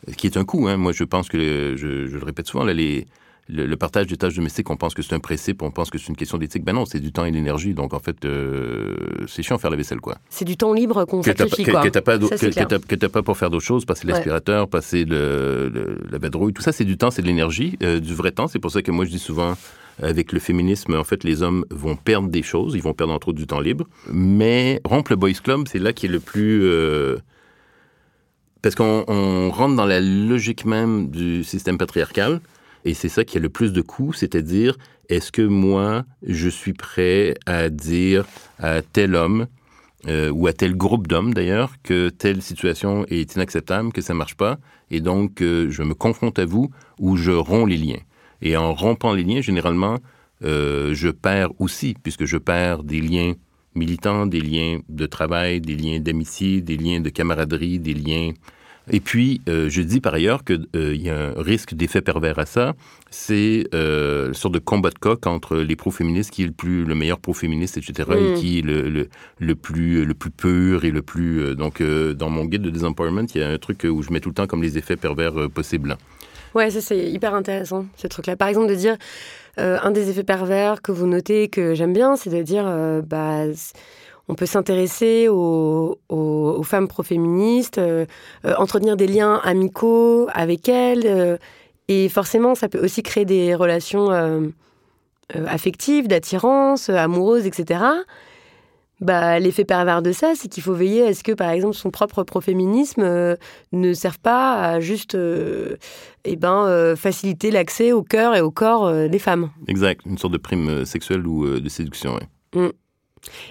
Ce qui est un coup, hein. Moi, je pense que, je, je le répète souvent, là, les, le, le partage des tâches domestiques, on pense que c'est un principe, on pense que c'est une question d'éthique. Ben non, c'est du temps et de l'énergie. Donc, en fait, euh, c'est chiant faire la vaisselle, quoi. C'est du temps libre qu'on sacrifie, que- quoi. que t'as pas, Ça, que, t'as- pour faire d'autres choses, passer Ouais. l'aspirateur, passer le, le- la vadrouille, tout ça, c'est du temps, c'est de l'énergie, euh, du vrai temps. C'est pour ça que moi, je dis souvent, avec le féminisme, en fait, les hommes vont perdre des choses, ils vont perdre entre autres du temps libre. Mais rompre le boys club, c'est là qui est le plus... euh, parce qu'on on rentre dans la logique même du système patriarcal, et c'est ça qui a le plus de coûts, c'est-à-dire, est-ce que moi, je suis prêt à dire à tel homme, euh, ou à tel groupe d'hommes d'ailleurs, que telle situation est inacceptable, que ça marche pas, et donc euh, je me confronte à vous ou je romps les liens. Et en rompant les liens, généralement, euh, je perds aussi, puisque je perds des liens militants, des liens de travail, des liens d'amitié, des liens de camaraderie, des liens... Et puis, euh, je dis par ailleurs qu'il y a un risque d'effet pervers à ça. C'est euh, une sorte de combat de coq entre les pro-féministes, qui est le, plus, le meilleur pro-féministe, etc., Mm. et qui est le, le, le plus, le plus pur et le plus... euh, donc, euh, dans mon guide de Disempowerment, il y a un truc où je mets tout le temps comme les effets pervers euh, possibles. Ouais, ça c'est hyper intéressant, ce truc-là. Par exemple, de dire, euh, un des effets pervers que vous notez que j'aime bien, c'est de dire, euh, bah, on peut s'intéresser aux, aux- aux femmes pro-féministes, euh, euh, entretenir des liens amicaux avec elles, euh, et forcément, ça peut aussi créer des relations euh, affectives, d'attirance, amoureuses, etc. Bah, l'effet pervers de ça, c'est qu'il faut veiller à ce que, par exemple, son propre pro-féminisme ne serve pas à juste eh ben, faciliter l'accès au cœur et au corps des femmes. Exact, une sorte de prime sexuelle ou de séduction. ouais.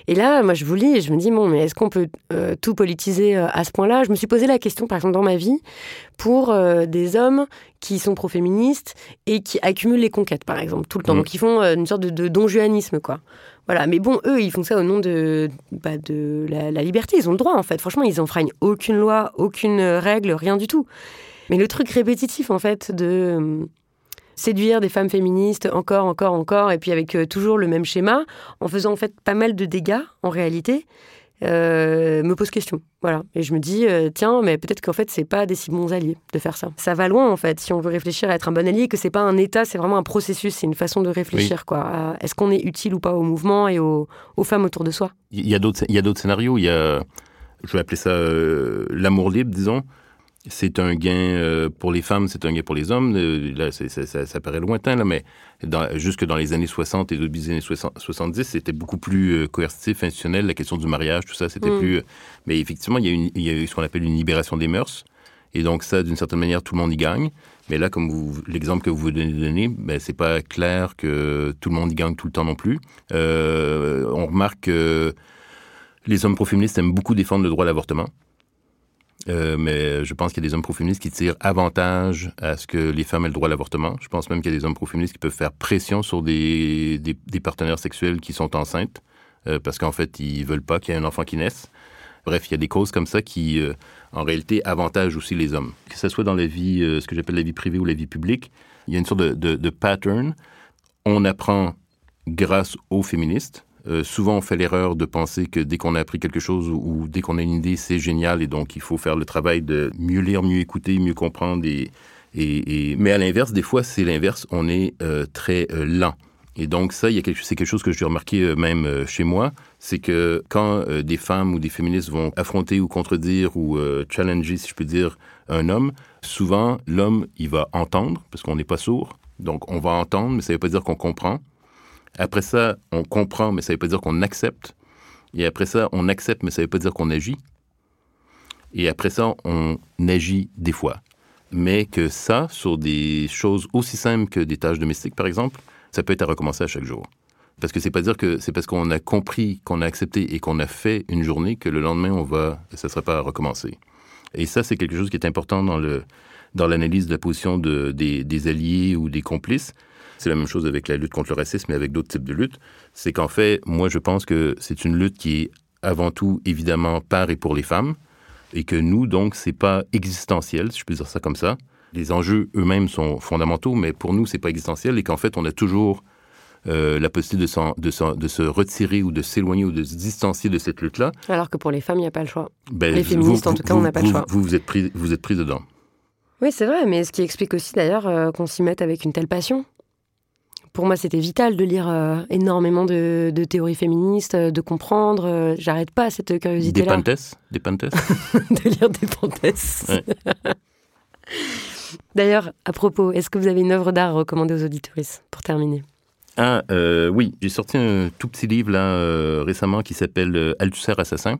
Et là, moi, je vous lis et je me dis, bon, mais est-ce qu'on peut euh, tout politiser euh, à ce point-là? Je me suis posé la question, par exemple, dans ma vie, pour euh, des hommes qui sont pro-féministes et qui accumulent les conquêtes, par exemple, tout le temps. Mhm. Donc, ils font une sorte de, de donjuanisme, quoi. Voilà, mais bon, eux, ils font ça au nom de, bah, de la, la liberté. Ils ont le droit, en fait. Franchement, ils enfreignent aucune loi, aucune règle, rien du tout. Mais le truc répétitif, en fait, de séduire des femmes féministes encore, encore, encore, et puis avec euh, toujours le même schéma, en faisant en fait pas mal de dégâts, en réalité, euh, me pose question. Voilà. Et je me dis, euh, tiens, mais peut-être qu'en fait, c'est pas des si bons alliés de faire ça. Ça va loin, en fait, si on veut réfléchir à être un bon allié, que c'est pas un état, c'est vraiment un processus, c'est une façon de réfléchir, quoi. Est-ce qu'on est utile ou pas au mouvement et aux, aux femmes autour de soi? Il y a d'autres, il y a d'autres scénarios. Il y a, je vais appeler ça euh, l'amour libre, disons. C'est un gain euh, pour les femmes, c'est un gain pour les hommes. Euh, là, ça, ça paraît lointain, là, mais dans, jusque dans les années 60 et début des années 60 70, c'était beaucoup plus euh, coercitif, institutionnel. La question du mariage, tout ça, c'était Mm. plus. Mais effectivement, il y, a une- il y a eu ce qu'on appelle une libération des mœurs. Et donc, ça, d'une certaine manière, tout le monde y gagne. Mais là, comme l'exemple que vous venez de donner, ben, c'est pas clair que tout le monde y gagne tout le temps non plus. On remarque que les hommes pro-féministes aiment beaucoup défendre le droit à l'avortement. Euh, mais je pense qu'il y a des hommes pro-féministes qui tirent avantage à ce que les femmes aient le droit à l'avortement. Je pense même qu'il y a des hommes pro-féministes qui peuvent faire pression sur des, des, partenaires sexuels qui sont enceintes euh, parce qu'en fait, ils veulent pas qu'il y ait un enfant qui naisse. Bref, il y a des causes comme ça qui, euh, en réalité, avantagent aussi les hommes. Que ce soit dans la vie, ce que j'appelle la vie privée ou la vie publique, il y a une sorte de, de pattern. On apprend grâce aux féministes. Euh, souvent, on fait l'erreur de penser que dès qu'on a appris quelque chose ou, dès qu'on a une idée, c'est génial et donc il faut faire le travail de mieux lire, mieux écouter, mieux comprendre. Et, Mais à l'inverse, des fois, c'est l'inverse. On est euh, très euh, lent. Et donc ça, c'est quelque chose que j'ai remarqué même chez moi, c'est que quand des femmes ou des féministes vont affronter ou contredire ou challenger, si je peux dire, un homme, souvent l'homme il va entendre parce qu'on n'est pas sourd, donc on va entendre, mais ça ne veut pas dire qu'on comprend. Après ça, on comprend, mais ça ne veut pas dire qu'on accepte. Et après ça, on accepte, mais ça ne veut pas dire qu'on agit. Et après ça, on agit des fois. Mais que ça, sur des choses aussi simples que des tâches domestiques, par exemple, ça peut être à recommencer à chaque jour. Parce que c'est pas dire que c'est parce qu'on a compris, qu'on a accepté et qu'on a fait une journée que le lendemain, on va, ça ne sera pas à recommencer. Et ça, c'est quelque chose qui est important dans le dans l'analyse de la position de, des, des alliés ou des complices. C'est la même chose avec la lutte contre le racisme, mais avec d'autres types de luttes. C'est qu'en fait, moi, je pense que c'est une lutte qui est avant tout, évidemment, par et pour les femmes, et que nous, donc, c'est pas existentiel, si je peux dire ça comme ça. les enjeux eux-mêmes sont fondamentaux, mais pour nous, c'est pas existentiel et qu'en fait, on a toujours euh, la possibilité de, de, de, se retirer ou de s'éloigner ou de se distancier de cette lutte-là. Alors que pour les femmes, il n'y a pas le choix. Ben, les féministes, en tout cas, on n'a pas le choix. Vous, vous êtes pris, vous êtes pris dedans. Oui, c'est vrai, mais ce qui explique aussi d'ailleurs euh, qu'on s'y mette avec une telle passion. Pour moi, c'était vital de lire euh, énormément de, théories féministes, de comprendre. J'arrête pas cette curiosité-là. Des panthès? Des panthès? De lire des panthès. D'ailleurs, à propos, est-ce que vous avez une œuvre d'art à recommander aux auditoristes pour terminer? Ah, euh, oui, j'ai sorti un tout petit livre là euh, récemment qui s'appelle euh, Althusser assassin.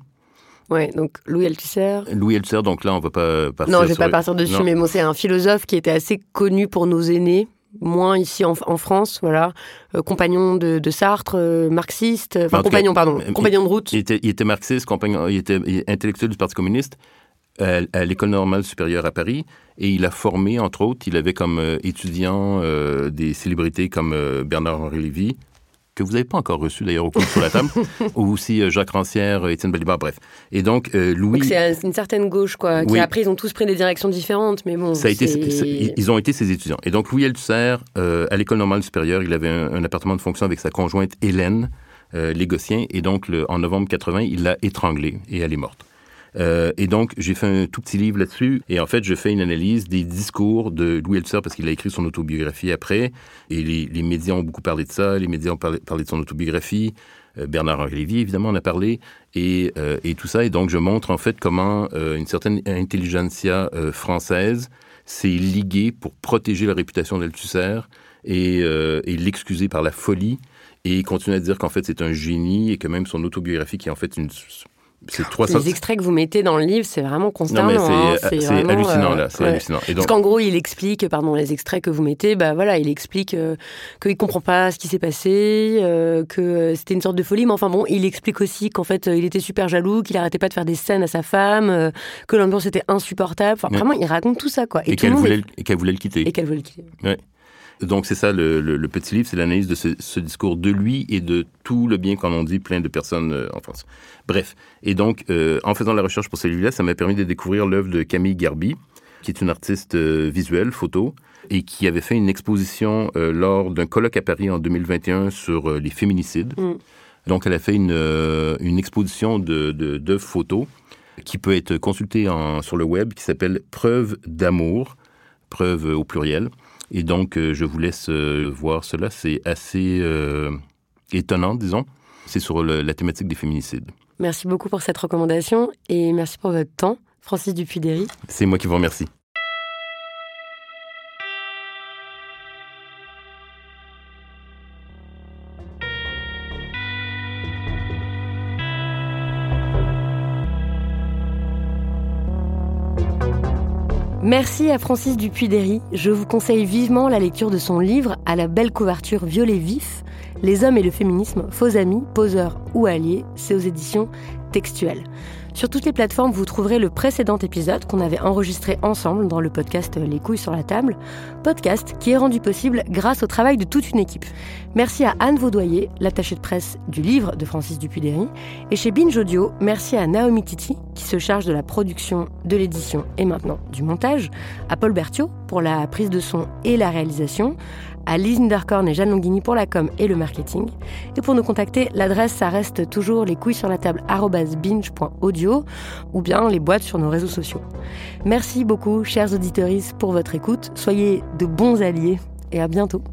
Ouais, donc Louis Althusser. Louis Althusser, donc là on va pas partir. Non, je vais pas partir dessus, mais bon, c'est un philosophe qui était assez connu pour nos aînés, moins ici en, France, voilà, compagnon de, Sartre, marxiste, enfin compagnon, pardon, compagnon de route. Il était, il était marxiste, compagnon, il était intellectuel du Parti communiste à, l'école normale supérieure à Paris et il a formé, entre autres, il avait comme euh, étudiant euh, des célébrités comme euh, Bernard-Henri Lévy, que vous n'avez pas encore reçu d'ailleurs au coup sur la table, ou aussi Jacques Rancière, Étienne Balibar, bref. Et donc, Louis... c'est une certaine gauche, quoi, qui après, ils ont tous pris des directions différentes, mais bon... Ça a été, ils ont été ses étudiants. Et donc, Louis Althusser, à l'école normale supérieure, il avait un, appartement de fonction avec sa conjointe Hélène, euh, et donc, le, en novembre 80, il l'a étranglée et elle est morte. Euh, et donc, j'ai fait un tout petit livre là-dessus. Et en fait, je fais une analyse des discours de Louis Althusser parce qu'il a écrit son autobiographie après. Et les, médias ont beaucoup parlé de ça. Les médias ont parlé, de son autobiographie. Euh, Bernard-Henri Lévy, évidemment, en a parlé. Et, euh, et, tout ça. Et donc, je montre en fait comment une certaine intelligentsia française s'est liguée pour protéger la réputation d'Althusser et, et l'excuser par la folie et continuer à dire qu'en fait c'est un génie et que même son autobiographie qui est en fait une les extraits que vous mettez dans le livre, c'est vraiment consternant. C'est hein. hallucinant, là. C'est hallucinant. Parce qu'en gros, il explique, pardon, les extraits que vous mettez, bah voilà, il explique euh, qu'il comprend pas ce qui s'est passé, euh, que c'était une sorte de folie, mais enfin bon, il explique aussi qu'en fait, il était super jaloux, qu'il arrêtait pas de faire des scènes à sa femme, euh, que l'ambiance était insupportable. Enfin, vraiment, il raconte tout ça, quoi. Et, qu'elle voulait, voulait, le quitter. Et qu'elle voulait le quitter. Ouais. Donc c'est ça le, petit livre, c'est l'analyse de ce, discours de lui et de tout le bien qu'en ont dit plein de personnes euh, en France. Bref, et donc euh, en faisant la recherche pour ce livre-là, ça m'a permis de découvrir l'œuvre de Camille Garbi, qui est une artiste euh, visuelle, photo, et qui avait fait une exposition lors d'un colloque à Paris en 2021 sur les féminicides. Mm. Donc elle a fait une, une exposition de, de, photos qui peut être consultée en, sur le web, qui s'appelle Preuve d'amour, preuve au pluriel. Et donc, euh, je vous laisse euh, voir cela. C'est assez euh, étonnant, disons. C'est sur la thématique des féminicides. Merci beaucoup pour cette recommandation et merci pour votre temps, Francis Dupuy-Derry. C'est moi qui vous remercie. Merci à Francis Dupuy-Derry. Je vous conseille vivement la lecture de son livre à la belle couverture violet vif, Les hommes et le féminisme, faux amis, poseurs ou alliés. C'est aux éditions textuelles. Sur toutes les plateformes, vous trouverez le précédent épisode qu'on avait enregistré ensemble dans le podcast Les couilles sur la table, podcast qui est rendu possible grâce au travail de toute une équipe. Merci à Anne Vaudoyer, l'attachée de presse du livre de Francis Dupuy-Derry, et chez Binge Audio, merci à Naomi Titi qui se charge de la production, de l'édition et maintenant du montage, à Paul Berthiaud pour la prise de son et la réalisation, à Lise Niederkorn et Jeanne Longhini pour la com et le marketing. Et pour nous contacter, l'adresse, ça reste toujours les couilles sur la table binge.audio ou bien les boîtes sur nos réseaux sociaux. Merci beaucoup, chers auditeurs, pour votre écoute. Soyez de bons alliés et à bientôt.